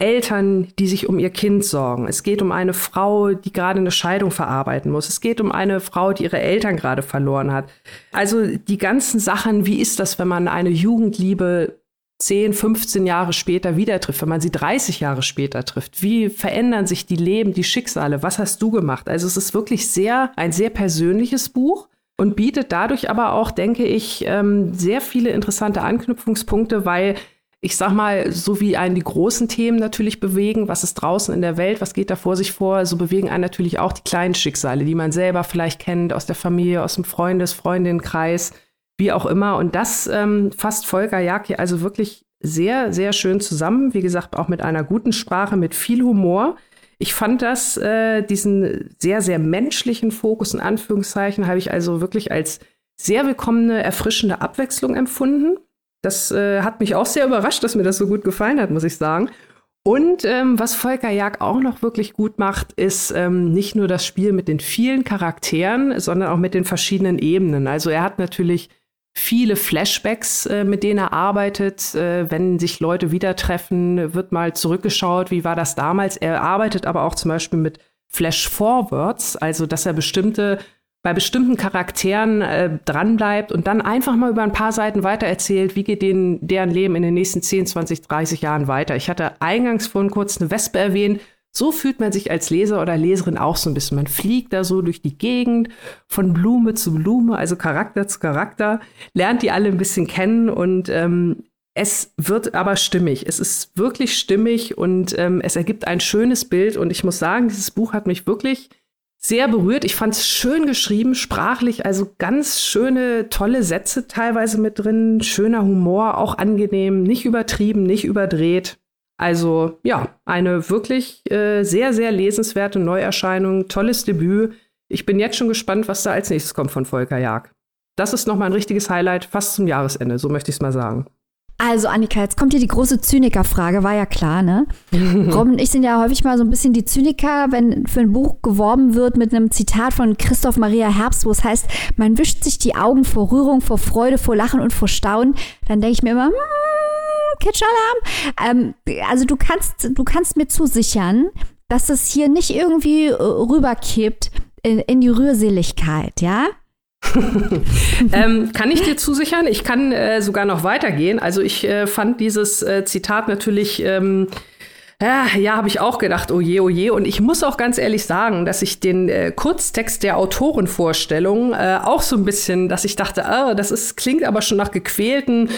Eltern, die sich um ihr Kind sorgen. Es geht um eine Frau, die gerade eine Scheidung verarbeiten muss. Es geht um eine Frau, die ihre Eltern gerade verloren hat. Also die ganzen Sachen, wie ist das, wenn man eine Jugendliebe 10, 15 Jahre später wieder trifft, wenn man sie 30 Jahre später trifft? Wie verändern sich die Leben, die Schicksale? Was hast du gemacht? Also es ist wirklich sehr, ein sehr persönliches Buch und bietet dadurch aber auch, denke ich, ähm, sehr viele interessante Anknüpfungspunkte, weil ich sag mal, so wie einen die großen Themen natürlich bewegen, was ist draußen in der Welt, was geht da vor sich vor, so bewegen einen natürlich auch die kleinen Schicksale, die man selber vielleicht kennt, aus der Familie, aus dem Freundes-, Freundinnenkreis, wie auch immer. Und das ähm, fasst Volker Jaki also wirklich sehr, sehr schön zusammen. Wie gesagt, auch mit einer guten Sprache, mit viel Humor. Ich fand das, äh, diesen sehr, sehr menschlichen Fokus in Anführungszeichen, habe ich also wirklich als sehr willkommene, erfrischende Abwechslung empfunden. Das äh, hat mich auch sehr überrascht, dass mir das so gut gefallen hat, muss ich sagen. Und ähm, was Volker Jag auch noch wirklich gut macht, ist ähm, nicht nur das Spiel mit den vielen Charakteren, sondern auch mit den verschiedenen Ebenen. Also er hat natürlich viele Flashbacks, äh, mit denen er arbeitet. Äh, wenn sich Leute wieder treffen, wird mal zurückgeschaut, wie war das damals. Er arbeitet aber auch zum Beispiel mit Flash-Forwards, also dass er bestimmte bei bestimmten Charakteren äh, dranbleibt und dann einfach mal über ein paar Seiten weitererzählt, wie geht denen, deren Leben in den nächsten 10, 20, 30 Jahren weiter. Ich hatte eingangs vorhin kurz eine Wespe erwähnt. So fühlt man sich als Leser oder Leserin auch so ein bisschen. Man fliegt da so durch die Gegend von Blume zu Blume, also Charakter zu Charakter, lernt die alle ein bisschen kennen und ähm, es wird aber stimmig. Es ist wirklich stimmig und ähm, es ergibt ein schönes Bild. Und ich muss sagen, dieses Buch hat mich wirklich sehr berührt. Ich fand es schön geschrieben, sprachlich, also ganz schöne, tolle Sätze teilweise mit drin, schöner Humor, auch angenehm, nicht übertrieben, nicht überdreht. Also ja, eine wirklich äh, sehr, sehr lesenswerte Neuerscheinung, tolles Debüt. Ich bin jetzt schon gespannt, was da als nächstes kommt von Volker Jag. Das ist nochmal ein richtiges Highlight, fast zum Jahresende, so möchte ich es mal sagen. Also, Annika, jetzt kommt hier die große Zyniker-Frage, war ja klar, ne? Robin und ich sind ja häufig mal so ein bisschen die Zyniker, wenn für ein Buch geworben wird mit einem Zitat von Christoph Maria Herbst, wo es heißt, man wischt sich die Augen vor Rührung, vor Freude, vor Lachen und vor Staunen. Dann denke ich mir immer, hm, Kitschalarm. Ähm, also du kannst, du kannst mir zusichern, dass das hier nicht irgendwie äh, rüberkippt in, in die Rührseligkeit, ja? ähm, kann ich dir zusichern? Ich kann äh, sogar noch weitergehen. Also ich äh, fand dieses äh, Zitat natürlich ähm, ja, ja habe ich auch gedacht, oh je, oh je. Und ich muss auch ganz ehrlich sagen, dass ich den äh, Kurztext der Autorenvorstellung äh, auch so ein bisschen, dass ich dachte, ah, das ist, klingt aber schon nach gequälten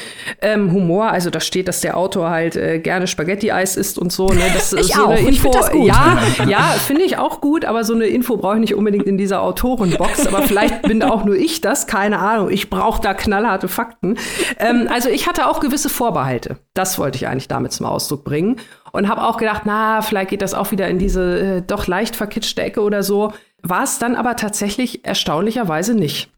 ähm, Humor. Also da steht, dass der Autor halt äh, gerne Spaghetti-Eis isst und so. Ne? Das ich ist so auch. eine Info. Ich das gut. Ja, ja, finde ich auch gut, aber so eine Info brauche ich nicht unbedingt in dieser Autorenbox. aber vielleicht bin auch nur ich das, keine Ahnung. Ich brauche da knallharte Fakten. Ähm, also ich hatte auch gewisse Vorbehalte. Das wollte ich eigentlich damit zum Ausdruck bringen und habe auch gedacht, na, vielleicht geht das auch wieder in diese äh, doch leicht verkitschte Ecke oder so. War es dann aber tatsächlich erstaunlicherweise nicht.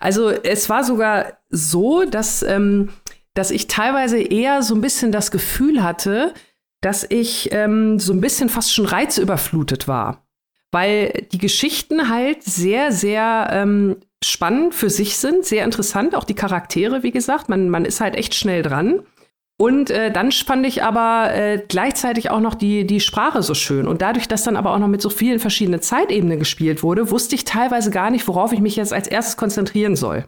Also es war sogar so, dass, ähm, dass ich teilweise eher so ein bisschen das Gefühl hatte, dass ich ähm, so ein bisschen fast schon reizüberflutet war. Weil die Geschichten halt sehr, sehr ähm, spannend für sich sind, sehr interessant, auch die Charaktere, wie gesagt. Man, man ist halt echt schnell dran. Und äh, dann fand ich aber äh, gleichzeitig auch noch die, die Sprache so schön. Und dadurch, dass dann aber auch noch mit so vielen verschiedenen Zeitebenen gespielt wurde, wusste ich teilweise gar nicht, worauf ich mich jetzt als erstes konzentrieren soll.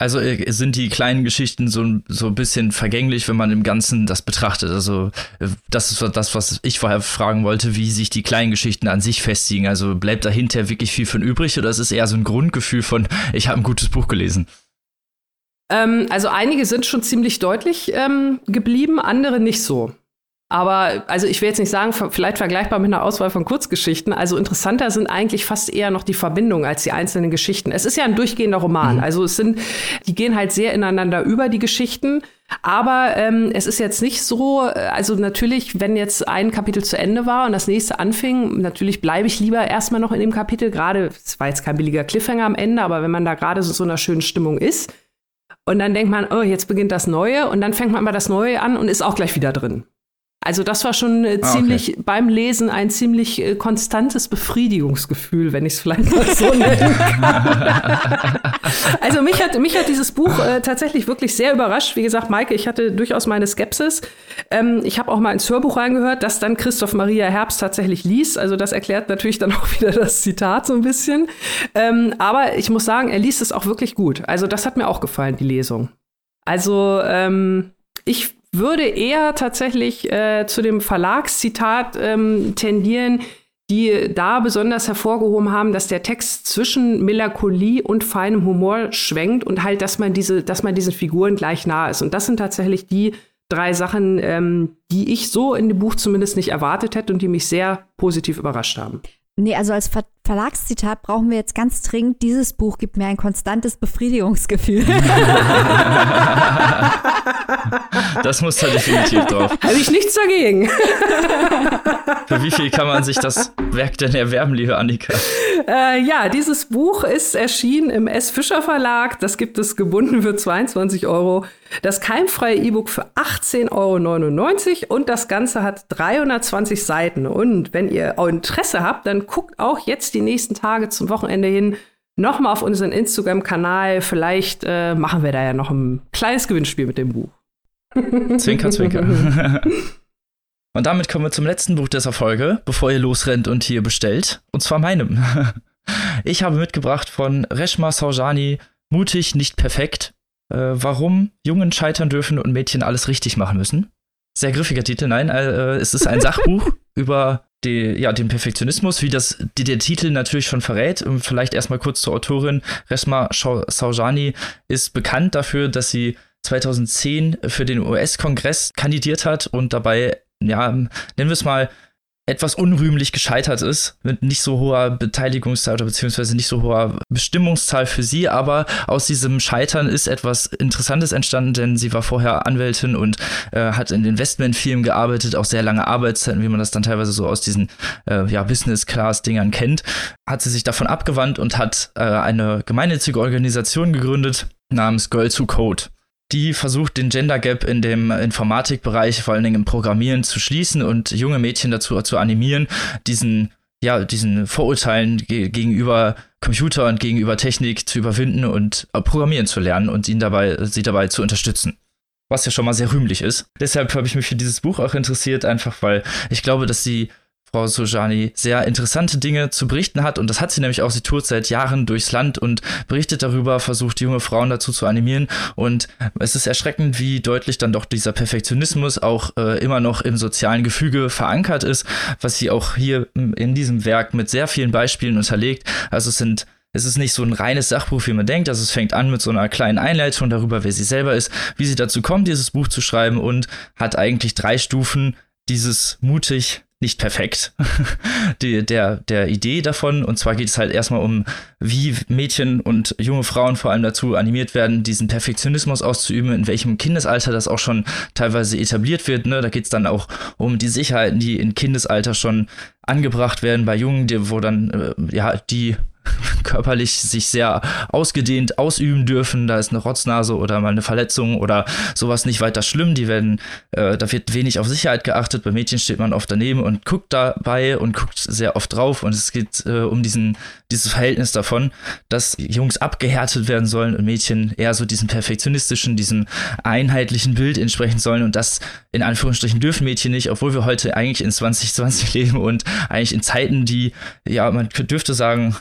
Also äh, sind die kleinen Geschichten so, so ein bisschen vergänglich, wenn man im Ganzen das betrachtet. Also äh, das ist das, was ich vorher fragen wollte, wie sich die kleinen Geschichten an sich festigen. Also bleibt dahinter wirklich viel von übrig oder ist es eher so ein Grundgefühl von, ich habe ein gutes Buch gelesen? Ähm, also einige sind schon ziemlich deutlich ähm, geblieben, andere nicht so. Aber also ich will jetzt nicht sagen, vielleicht vergleichbar mit einer Auswahl von Kurzgeschichten. Also interessanter sind eigentlich fast eher noch die Verbindungen als die einzelnen Geschichten. Es ist ja ein durchgehender Roman. Mhm. Also es sind, die gehen halt sehr ineinander über die Geschichten. Aber ähm, es ist jetzt nicht so, äh, also natürlich, wenn jetzt ein Kapitel zu Ende war und das nächste anfing, natürlich bleibe ich lieber erstmal noch in dem Kapitel. Gerade, es war jetzt kein billiger Cliffhanger am Ende, aber wenn man da gerade so, so einer schönen Stimmung ist, und dann denkt man, oh, jetzt beginnt das Neue. Und dann fängt man aber das Neue an und ist auch gleich wieder drin. Also das war schon äh, ah, ziemlich okay. beim Lesen ein ziemlich äh, konstantes Befriedigungsgefühl, wenn ich es vielleicht mal so nennen kann. also mich hat mich hat dieses Buch äh, tatsächlich wirklich sehr überrascht. Wie gesagt, Maike, ich hatte durchaus meine Skepsis. Ähm, ich habe auch mal ins Hörbuch reingehört, das dann Christoph Maria Herbst tatsächlich liest. Also das erklärt natürlich dann auch wieder das Zitat so ein bisschen. Ähm, aber ich muss sagen, er liest es auch wirklich gut. Also das hat mir auch gefallen, die Lesung. Also ähm, ich würde eher tatsächlich äh, zu dem Verlagszitat ähm, tendieren, die da besonders hervorgehoben haben, dass der Text zwischen Melancholie und feinem Humor schwenkt und halt, dass man diese, dass man diesen Figuren gleich nah ist. Und das sind tatsächlich die drei Sachen, ähm, die ich so in dem Buch zumindest nicht erwartet hätte und die mich sehr positiv überrascht haben. Nee, also als Ver Verlagszitat brauchen wir jetzt ganz dringend. Dieses Buch gibt mir ein konstantes Befriedigungsgefühl. das muss da definitiv drauf. Habe ich nichts dagegen. Für wie viel kann man sich das Werk denn erwerben, liebe Annika? Äh, ja, dieses Buch ist erschienen im S. Fischer Verlag. Das gibt es gebunden für 22 Euro. Das keimfreie E-Book für 18,99 Euro und das Ganze hat 320 Seiten. Und wenn ihr Interesse habt, dann guckt auch jetzt die nächsten Tage zum Wochenende hin nochmal auf unseren Instagram-Kanal. Vielleicht äh, machen wir da ja noch ein kleines Gewinnspiel mit dem Buch. Zwinker, zwinker. Und damit kommen wir zum letzten Buch dieser Folge, bevor ihr losrennt und hier bestellt. Und zwar meinem. Ich habe mitgebracht von Reshma Saujani Mutig, nicht perfekt. Äh, warum Jungen scheitern dürfen und Mädchen alles richtig machen müssen. Sehr griffiger Titel, nein, äh, es ist ein Sachbuch über die, ja, den Perfektionismus, wie das die, der Titel natürlich schon verrät. Und vielleicht erstmal kurz zur Autorin. Resma Saujani ist bekannt dafür, dass sie 2010 für den US-Kongress kandidiert hat und dabei, ja, nennen wir es mal, etwas unrühmlich gescheitert ist, mit nicht so hoher Beteiligungszahl oder beziehungsweise nicht so hoher Bestimmungszahl für sie, aber aus diesem Scheitern ist etwas Interessantes entstanden, denn sie war vorher Anwältin und äh, hat in Investmentfirmen gearbeitet, auch sehr lange Arbeitszeiten, wie man das dann teilweise so aus diesen äh, ja, Business-Class-Dingern kennt, hat sie sich davon abgewandt und hat äh, eine gemeinnützige Organisation gegründet namens Girls Who Code die versucht, den Gender Gap in dem Informatikbereich, vor allen Dingen im Programmieren, zu schließen und junge Mädchen dazu zu animieren, diesen, ja, diesen Vorurteilen ge gegenüber Computer und gegenüber Technik zu überwinden und äh, programmieren zu lernen und ihn dabei, sie dabei zu unterstützen. Was ja schon mal sehr rühmlich ist. Deshalb habe ich mich für dieses Buch auch interessiert, einfach weil ich glaube, dass sie Frau Sojani sehr interessante Dinge zu berichten hat. Und das hat sie nämlich auch. Sie tourt seit Jahren durchs Land und berichtet darüber, versucht junge Frauen dazu zu animieren. Und es ist erschreckend, wie deutlich dann doch dieser Perfektionismus auch äh, immer noch im sozialen Gefüge verankert ist, was sie auch hier in diesem Werk mit sehr vielen Beispielen unterlegt. Also es sind es ist nicht so ein reines Sachbuch, wie man denkt. Also es fängt an mit so einer kleinen Einleitung darüber, wer sie selber ist, wie sie dazu kommt, dieses Buch zu schreiben und hat eigentlich drei Stufen dieses mutig nicht perfekt, die, der, der Idee davon. Und zwar geht es halt erstmal um, wie Mädchen und junge Frauen vor allem dazu animiert werden, diesen Perfektionismus auszuüben, in welchem Kindesalter das auch schon teilweise etabliert wird. Ne? Da geht es dann auch um die Sicherheiten, die in Kindesalter schon angebracht werden bei Jungen, die, wo dann äh, ja die körperlich sich sehr ausgedehnt ausüben dürfen. Da ist eine Rotznase oder mal eine Verletzung oder sowas nicht weiter schlimm. Die werden, äh, da wird wenig auf Sicherheit geachtet. Bei Mädchen steht man oft daneben und guckt dabei und guckt sehr oft drauf. Und es geht äh, um diesen, dieses Verhältnis davon, dass Jungs abgehärtet werden sollen und Mädchen eher so diesen perfektionistischen, diesem einheitlichen Bild entsprechen sollen. Und das in Anführungsstrichen dürfen Mädchen nicht, obwohl wir heute eigentlich in 2020 leben und eigentlich in Zeiten, die, ja, man dürfte sagen,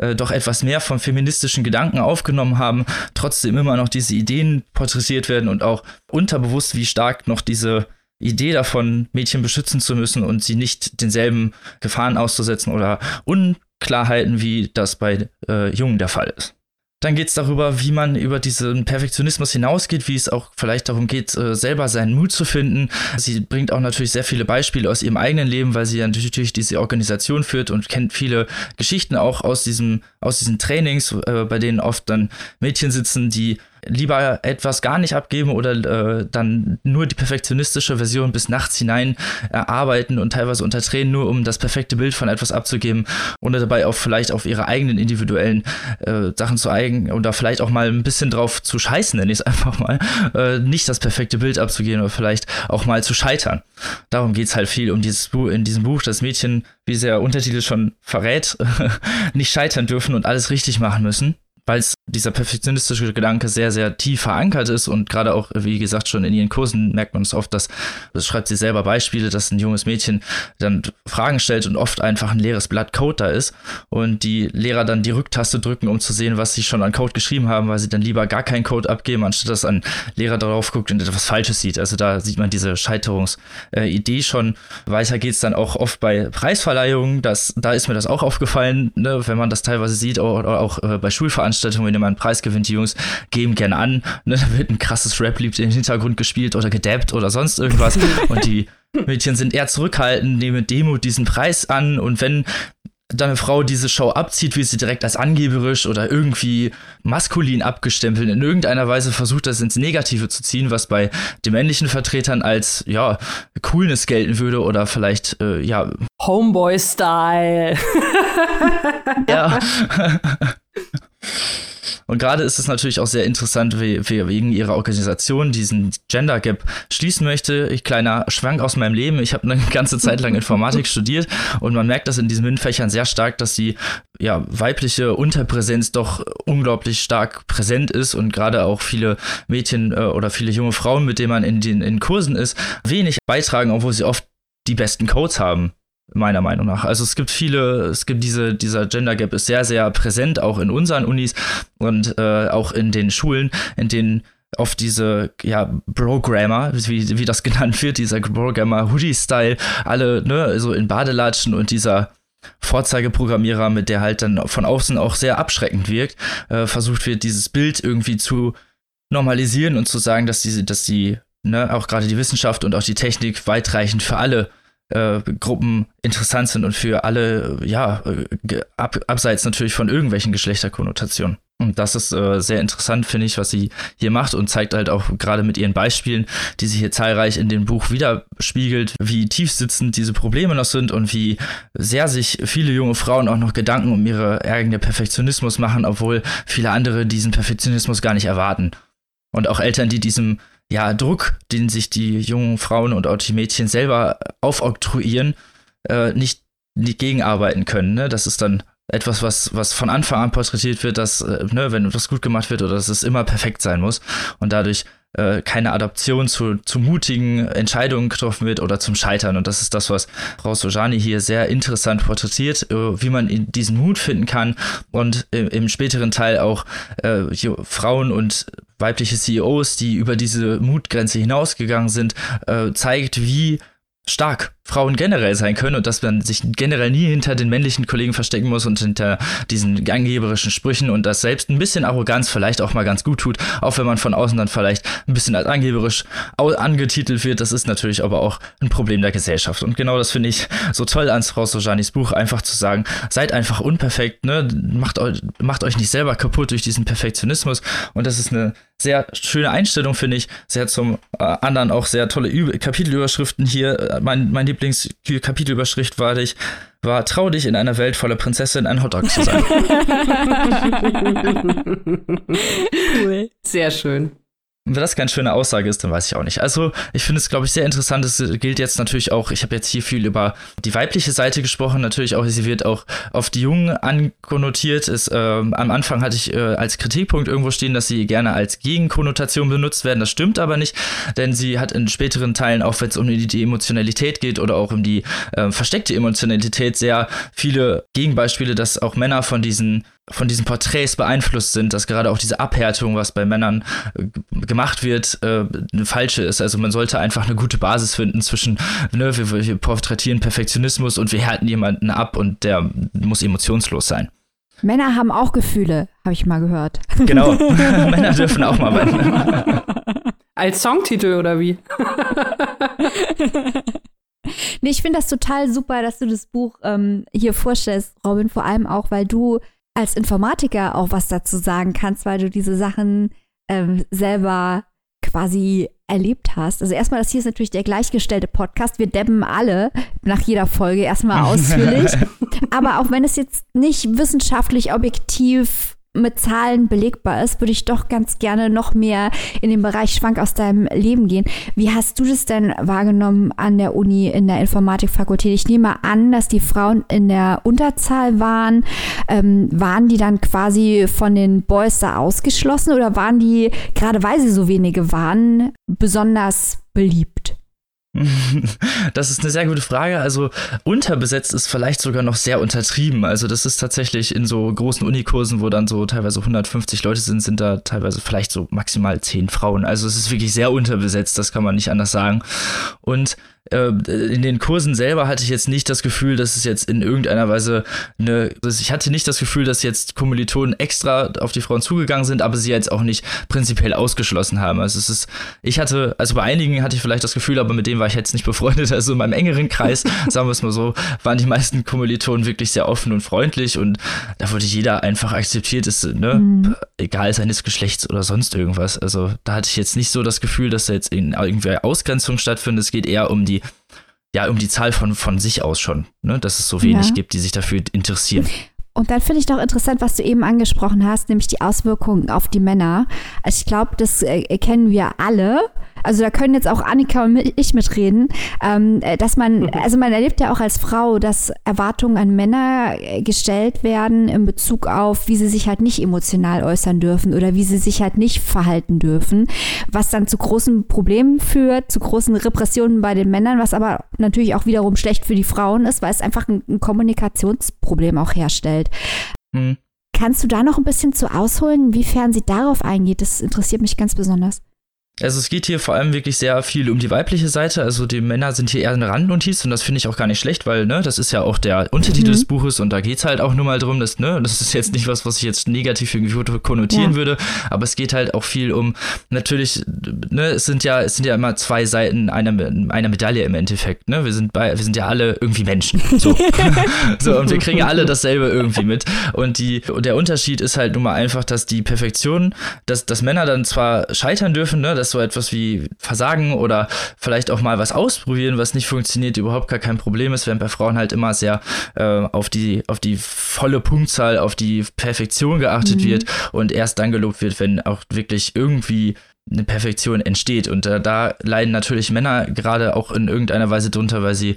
äh, doch etwas mehr vom feministischen Gedanken aufgenommen haben, trotzdem immer noch diese Ideen porträtiert werden und auch unterbewusst, wie stark noch diese Idee davon, Mädchen beschützen zu müssen und sie nicht denselben Gefahren auszusetzen oder Unklarheiten, wie das bei äh, Jungen der Fall ist. Dann geht es darüber, wie man über diesen Perfektionismus hinausgeht, wie es auch vielleicht darum geht, äh, selber seinen Mut zu finden. Sie bringt auch natürlich sehr viele Beispiele aus ihrem eigenen Leben, weil sie ja natürlich diese Organisation führt und kennt viele Geschichten auch aus diesem, aus diesen Trainings, äh, bei denen oft dann Mädchen sitzen, die lieber etwas gar nicht abgeben oder äh, dann nur die perfektionistische Version bis nachts hinein erarbeiten und teilweise unter Tränen nur, um das perfekte Bild von etwas abzugeben und dabei auch vielleicht auf ihre eigenen individuellen äh, Sachen zu eigen oder vielleicht auch mal ein bisschen drauf zu scheißen, nenne ich es einfach mal, äh, nicht das perfekte Bild abzugeben oder vielleicht auch mal zu scheitern. Darum geht es halt viel um dieses Buch, in diesem Buch, das Mädchen, wie der Untertitel schon verrät, nicht scheitern dürfen und alles richtig machen müssen weil es dieser perfektionistische Gedanke sehr, sehr tief verankert ist und gerade auch, wie gesagt, schon in ihren Kursen merkt man es oft, dass, das schreibt sie selber Beispiele, dass ein junges Mädchen dann Fragen stellt und oft einfach ein leeres Blatt Code da ist und die Lehrer dann die Rücktaste drücken, um zu sehen, was sie schon an Code geschrieben haben, weil sie dann lieber gar keinen Code abgeben, anstatt dass ein Lehrer darauf guckt und etwas Falsches sieht. Also da sieht man diese Scheiterungsidee äh, schon. Weiter geht es dann auch oft bei Preisverleihungen, dass, da ist mir das auch aufgefallen, ne, wenn man das teilweise sieht, auch, auch äh, bei Schulveranstaltungen Veranstaltung, wenn ihr mal einen Preis gewinnt, die Jungs geben gerne an. Ne? Da wird ein krasses Rap-Lied im Hintergrund gespielt oder gedabbt oder sonst irgendwas. und die Mädchen sind eher zurückhaltend, nehmen Demut diesen Preis an und wenn dann eine Frau diese Show abzieht, wie sie direkt als angeberisch oder irgendwie maskulin abgestempelt in irgendeiner Weise versucht, das ins Negative zu ziehen, was bei den männlichen Vertretern als, ja, Coolness gelten würde oder vielleicht, äh, ja. Homeboy-Style. ja. Und gerade ist es natürlich auch sehr interessant, wie, wie wegen ihrer Organisation diesen Gender Gap schließen möchte. Ich kleiner Schwank aus meinem Leben. Ich habe eine ganze Zeit lang Informatik studiert und man merkt das in diesen MINT-Fächern sehr stark, dass die ja, weibliche Unterpräsenz doch unglaublich stark präsent ist und gerade auch viele Mädchen äh, oder viele junge Frauen, mit denen man in den in Kursen ist, wenig beitragen, obwohl sie oft die besten Codes haben meiner Meinung nach. Also es gibt viele, es gibt diese, dieser Gender Gap ist sehr, sehr präsent, auch in unseren Unis und äh, auch in den Schulen, in denen oft diese, ja, Programmer, wie, wie das genannt wird, dieser Programmer Hoodie-Style, alle, ne, so in Badelatschen und dieser Vorzeigeprogrammierer, mit der halt dann von außen auch sehr abschreckend wirkt, äh, versucht wird, dieses Bild irgendwie zu normalisieren und zu sagen, dass die, dass die, ne, auch gerade die Wissenschaft und auch die Technik weitreichend für alle äh, Gruppen interessant sind und für alle, ja, äh, ab, abseits natürlich von irgendwelchen Geschlechterkonnotationen. Und das ist äh, sehr interessant, finde ich, was sie hier macht und zeigt halt auch gerade mit ihren Beispielen, die sie hier zahlreich in dem Buch widerspiegelt, wie tiefsitzend diese Probleme noch sind und wie sehr sich viele junge Frauen auch noch Gedanken um ihre eigene Perfektionismus machen, obwohl viele andere diesen Perfektionismus gar nicht erwarten. Und auch Eltern, die diesem ja, Druck, den sich die jungen Frauen und auch die Mädchen selber aufoktroyieren, äh, nicht, nicht gegenarbeiten können. Ne? Das ist dann etwas, was, was von Anfang an porträtiert wird, dass, äh, ne, wenn etwas gut gemacht wird oder dass es immer perfekt sein muss und dadurch äh, keine Adaption zu, zu mutigen Entscheidungen getroffen wird oder zum Scheitern. Und das ist das, was Frau Sojani hier sehr interessant porträtiert, äh, wie man diesen Mut finden kann und im, im späteren Teil auch äh, Frauen und weibliche CEOs, die über diese Mutgrenze hinausgegangen sind, äh, zeigt, wie stark Frauen generell sein können und dass man sich generell nie hinter den männlichen Kollegen verstecken muss und hinter diesen angeberischen Sprüchen und dass selbst ein bisschen Arroganz vielleicht auch mal ganz gut tut, auch wenn man von außen dann vielleicht ein bisschen als angeberisch angetitelt wird. Das ist natürlich aber auch ein Problem der Gesellschaft. Und genau das finde ich so toll an Frau Sojanis Buch, einfach zu sagen, seid einfach unperfekt, ne? macht, euch, macht euch nicht selber kaputt durch diesen Perfektionismus. Und das ist eine sehr schöne Einstellung, finde ich. Sehr zum äh, anderen auch sehr tolle Üb Kapitelüberschriften hier. Äh, mein, mein Lieblingskapitelüberschrift war ich, war trau dich in einer Welt voller Prinzessin ein Hotdog zu sein. cool. Sehr schön. Wenn das keine schöne Aussage ist, dann weiß ich auch nicht. Also, ich finde es, glaube ich, sehr interessant. Es gilt jetzt natürlich auch, ich habe jetzt hier viel über die weibliche Seite gesprochen, natürlich auch, sie wird auch auf die Jungen ankonnotiert. Es, äh, am Anfang hatte ich äh, als Kritikpunkt irgendwo stehen, dass sie gerne als Gegenkonnotation benutzt werden. Das stimmt aber nicht, denn sie hat in späteren Teilen, auch wenn es um die, die, Emotionalität geht oder auch um die äh, versteckte Emotionalität, sehr viele Gegenbeispiele, dass auch Männer von diesen von diesen Porträts beeinflusst sind, dass gerade auch diese Abhärtung, was bei Männern äh, gemacht wird, äh, eine falsche ist. Also man sollte einfach eine gute Basis finden zwischen, ne, wir, wir porträtieren Perfektionismus und wir härten jemanden ab und der muss emotionslos sein. Männer haben auch Gefühle, habe ich mal gehört. Genau, Männer dürfen auch mal weinen. Als Songtitel oder wie? nee, ich finde das total super, dass du das Buch ähm, hier vorstellst, Robin, vor allem auch, weil du als Informatiker auch was dazu sagen kannst, weil du diese Sachen ähm, selber quasi erlebt hast. Also erstmal, das hier ist natürlich der gleichgestellte Podcast. Wir debben alle nach jeder Folge erstmal ausführlich. Aber auch wenn es jetzt nicht wissenschaftlich objektiv mit Zahlen belegbar ist, würde ich doch ganz gerne noch mehr in den Bereich Schwank aus deinem Leben gehen. Wie hast du das denn wahrgenommen an der Uni in der Informatikfakultät? Ich nehme an, dass die Frauen in der Unterzahl waren. Ähm, waren die dann quasi von den Boys da ausgeschlossen oder waren die, gerade weil sie so wenige waren, besonders beliebt? Das ist eine sehr gute Frage. Also unterbesetzt ist vielleicht sogar noch sehr untertrieben. Also das ist tatsächlich in so großen Unikursen, wo dann so teilweise 150 Leute sind, sind da teilweise vielleicht so maximal 10 Frauen. Also es ist wirklich sehr unterbesetzt, das kann man nicht anders sagen. Und in den Kursen selber hatte ich jetzt nicht das Gefühl, dass es jetzt in irgendeiner Weise eine, also ich hatte nicht das Gefühl, dass jetzt Kommilitonen extra auf die Frauen zugegangen sind, aber sie jetzt auch nicht prinzipiell ausgeschlossen haben. Also es ist, ich hatte, also bei einigen hatte ich vielleicht das Gefühl, aber mit denen war ich jetzt nicht befreundet. Also in meinem engeren Kreis, sagen wir es mal so, waren die meisten Kommilitonen wirklich sehr offen und freundlich und da wurde jeder einfach akzeptiert, ist, ne, mhm. egal seines Geschlechts oder sonst irgendwas. Also da hatte ich jetzt nicht so das Gefühl, dass da jetzt in irgendwie Ausgrenzung stattfindet. Es geht eher um die ja, um die Zahl von, von sich aus schon, ne? dass es so wenig ja. gibt, die sich dafür interessieren. Und dann finde ich doch interessant, was du eben angesprochen hast, nämlich die Auswirkungen auf die Männer. Also ich glaube, das äh, kennen wir alle also da können jetzt auch Annika und ich mitreden, ähm, äh, dass man, also man erlebt ja auch als Frau, dass Erwartungen an Männer äh, gestellt werden in Bezug auf, wie sie sich halt nicht emotional äußern dürfen oder wie sie sich halt nicht verhalten dürfen, was dann zu großen Problemen führt, zu großen Repressionen bei den Männern, was aber natürlich auch wiederum schlecht für die Frauen ist, weil es einfach ein, ein Kommunikationsproblem auch herstellt. Mhm. Kannst du da noch ein bisschen zu ausholen, inwiefern sie darauf eingeht? Das interessiert mich ganz besonders. Also es geht hier vor allem wirklich sehr viel um die weibliche Seite. Also die Männer sind hier eher eine Randnotiz und das finde ich auch gar nicht schlecht, weil ne, das ist ja auch der Untertitel mhm. des Buches und da geht es halt auch nur mal drum, dass, ne, das ist jetzt nicht was, was ich jetzt negativ irgendwie konnotieren ja. würde, aber es geht halt auch viel um, natürlich, ne, es sind ja, es sind ja immer zwei Seiten einer, einer Medaille im Endeffekt, ne? Wir sind bei, wir sind ja alle irgendwie Menschen. So. so, und wir kriegen ja alle dasselbe irgendwie mit. Und die, und der Unterschied ist halt nun mal einfach, dass die Perfektion, dass, dass Männer dann zwar scheitern dürfen, ne, dass so etwas wie Versagen oder vielleicht auch mal was ausprobieren, was nicht funktioniert, überhaupt gar kein Problem ist, während bei Frauen halt immer sehr äh, auf, die, auf die volle Punktzahl, auf die Perfektion geachtet mhm. wird und erst dann gelobt wird, wenn auch wirklich irgendwie eine Perfektion entsteht. Und äh, da leiden natürlich Männer gerade auch in irgendeiner Weise drunter, weil sie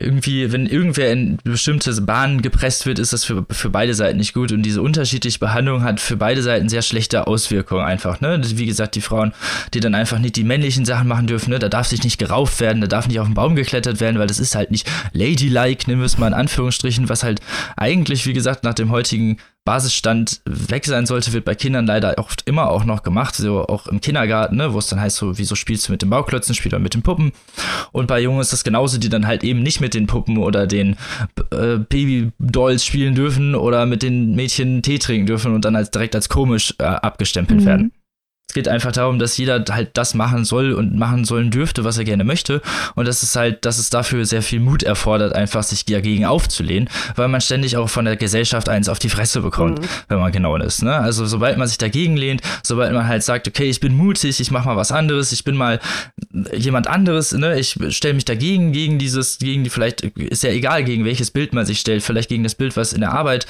irgendwie, wenn irgendwer in bestimmte Bahnen gepresst wird, ist das für, für beide Seiten nicht gut. Und diese unterschiedliche Behandlung hat für beide Seiten sehr schlechte Auswirkungen einfach. Ne? Wie gesagt, die Frauen, die dann einfach nicht die männlichen Sachen machen dürfen, ne? da darf sich nicht gerauft werden, da darf nicht auf den Baum geklettert werden, weil das ist halt nicht ladylike, nehmen wir es mal in Anführungsstrichen, was halt eigentlich, wie gesagt, nach dem heutigen Basisstand weg sein sollte, wird bei Kindern leider oft immer auch noch gemacht, so auch im Kindergarten, ne, wo es dann heißt, so, wieso spielst du mit den Bauklötzen, spiel dann mit den Puppen. Und bei Jungen ist das genauso, die dann halt eben nicht mit den Puppen oder den äh, Babydolls spielen dürfen oder mit den Mädchen Tee trinken dürfen und dann als direkt als komisch äh, abgestempelt mhm. werden. Es geht einfach darum, dass jeder halt das machen soll und machen sollen dürfte, was er gerne möchte. Und das ist halt, dass es dafür sehr viel Mut erfordert, einfach sich dagegen aufzulehnen, weil man ständig auch von der Gesellschaft eins auf die Fresse bekommt, mhm. wenn man genau ist. Ne? Also sobald man sich dagegen lehnt, sobald man halt sagt, okay, ich bin mutig, ich mach mal was anderes, ich bin mal jemand anderes, ne? ich stelle mich dagegen, gegen dieses, gegen die, vielleicht ist ja egal, gegen welches Bild man sich stellt, vielleicht gegen das Bild, was in der Arbeit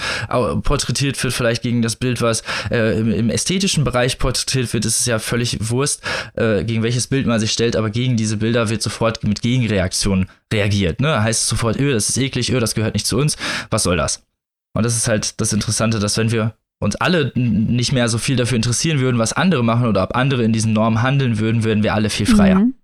porträtiert wird, vielleicht gegen das Bild, was äh, im, im ästhetischen Bereich porträtiert wird, ist es ja völlig Wurst, äh, gegen welches Bild man sich stellt, aber gegen diese Bilder wird sofort mit Gegenreaktionen reagiert. Ne? Heißt sofort, öh, das ist eklig, öh, das gehört nicht zu uns, was soll das? Und das ist halt das Interessante, dass wenn wir uns alle nicht mehr so viel dafür interessieren würden, was andere machen oder ob andere in diesen Normen handeln würden, würden wir alle viel freier. Mhm.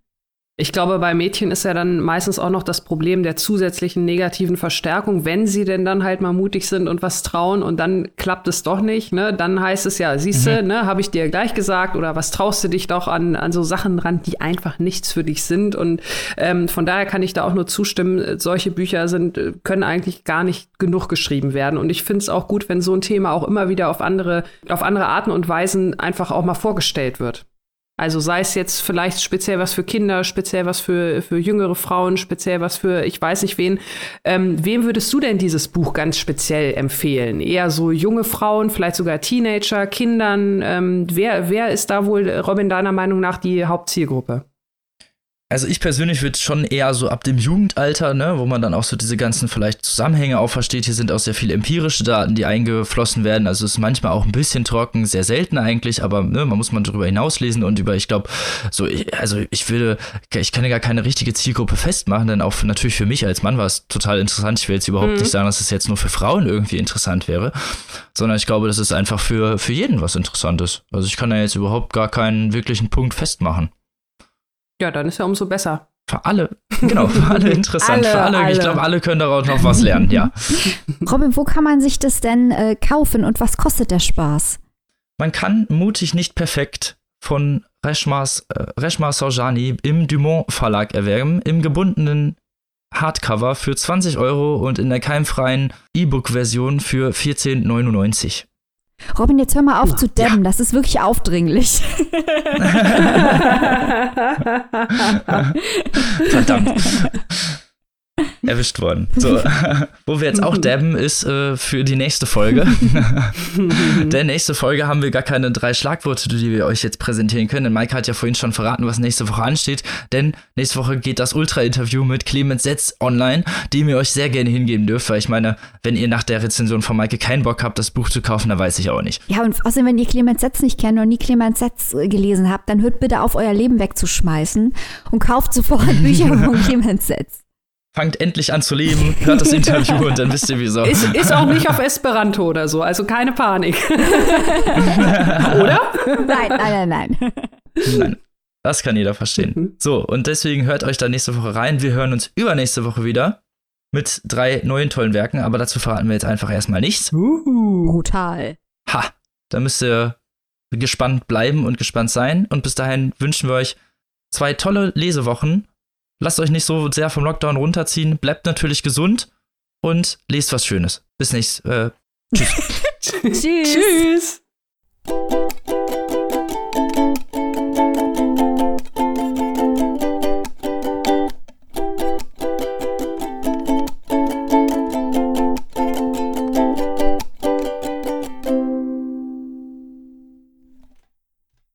Ich glaube, bei Mädchen ist ja dann meistens auch noch das Problem der zusätzlichen negativen Verstärkung, wenn sie denn dann halt mal mutig sind und was trauen und dann klappt es doch nicht, ne? Dann heißt es ja, siehste, mhm. ne, habe ich dir gleich gesagt oder was traust du dich doch an, an so Sachen ran, die einfach nichts für dich sind. Und ähm, von daher kann ich da auch nur zustimmen, solche Bücher sind, können eigentlich gar nicht genug geschrieben werden. Und ich finde es auch gut, wenn so ein Thema auch immer wieder auf andere, auf andere Arten und Weisen einfach auch mal vorgestellt wird. Also sei es jetzt vielleicht speziell was für Kinder, speziell was für, für jüngere Frauen, speziell was für ich weiß nicht wen. Ähm, wem würdest du denn dieses Buch ganz speziell empfehlen? Eher so junge Frauen, vielleicht sogar Teenager, Kindern? Ähm, wer, wer ist da wohl, Robin, deiner Meinung nach die Hauptzielgruppe? Also ich persönlich würde schon eher so ab dem Jugendalter, ne, wo man dann auch so diese ganzen vielleicht Zusammenhänge auch versteht. Hier sind auch sehr viele empirische Daten, die eingeflossen werden. Also es ist manchmal auch ein bisschen trocken, sehr selten eigentlich, aber ne, man muss man darüber hinauslesen und über, ich glaube, so, also ich würde, ich kann ja gar keine richtige Zielgruppe festmachen, denn auch für, natürlich für mich als Mann war es total interessant. Ich will jetzt überhaupt mhm. nicht sagen, dass es jetzt nur für Frauen irgendwie interessant wäre, sondern ich glaube, das ist einfach für, für jeden was Interessantes. Also ich kann da jetzt überhaupt gar keinen wirklichen Punkt festmachen. Ja, dann ist ja umso besser. Für alle, genau, für alle interessant. alle, für alle, alle. ich glaube, alle können daraus noch was lernen, ja. Robin, wo kann man sich das denn äh, kaufen und was kostet der Spaß? Man kann mutig nicht perfekt von Reshma äh, Reshma Sorjani im Dumont Verlag erwerben, im gebundenen Hardcover für 20 Euro und in der keimfreien E-Book-Version für 14,99. Robin, jetzt hör mal auf uh, zu dämmen, ja. das ist wirklich aufdringlich. Verdammt erwischt worden. So, wo wir jetzt auch dabben, ist äh, für die nächste Folge. Denn nächste Folge haben wir gar keine drei Schlagworte, die wir euch jetzt präsentieren können. Denn Mike hat ja vorhin schon verraten, was nächste Woche ansteht. Denn nächste Woche geht das Ultra-Interview mit Clemens Setz online, die ihr euch sehr gerne hingeben dürft, weil ich meine, wenn ihr nach der Rezension von Maike keinen Bock habt, das Buch zu kaufen, dann weiß ich auch nicht. Ja, und außerdem, wenn ihr Clemens Setz nicht kennt und nie Clemens Setz äh, gelesen habt, dann hört bitte auf, euer Leben wegzuschmeißen und kauft sofort Bücher von Clemens Setz fangt endlich an zu leben, hört das Interview und dann wisst ihr wieso. Ist, ist auch nicht auf Esperanto oder so, also keine Panik. oder? Nein, nein, nein, nein. Nein. Das kann jeder verstehen. Mhm. So, und deswegen hört euch da nächste Woche rein. Wir hören uns übernächste Woche wieder mit drei neuen tollen Werken, aber dazu verraten wir jetzt einfach erstmal nichts. Uh, brutal. Ha, da müsst ihr gespannt bleiben und gespannt sein. Und bis dahin wünschen wir euch zwei tolle Lesewochen Lasst euch nicht so sehr vom Lockdown runterziehen. Bleibt natürlich gesund und lest was Schönes. Bis nächstes. Äh, tschüss. tschüss. tschüss.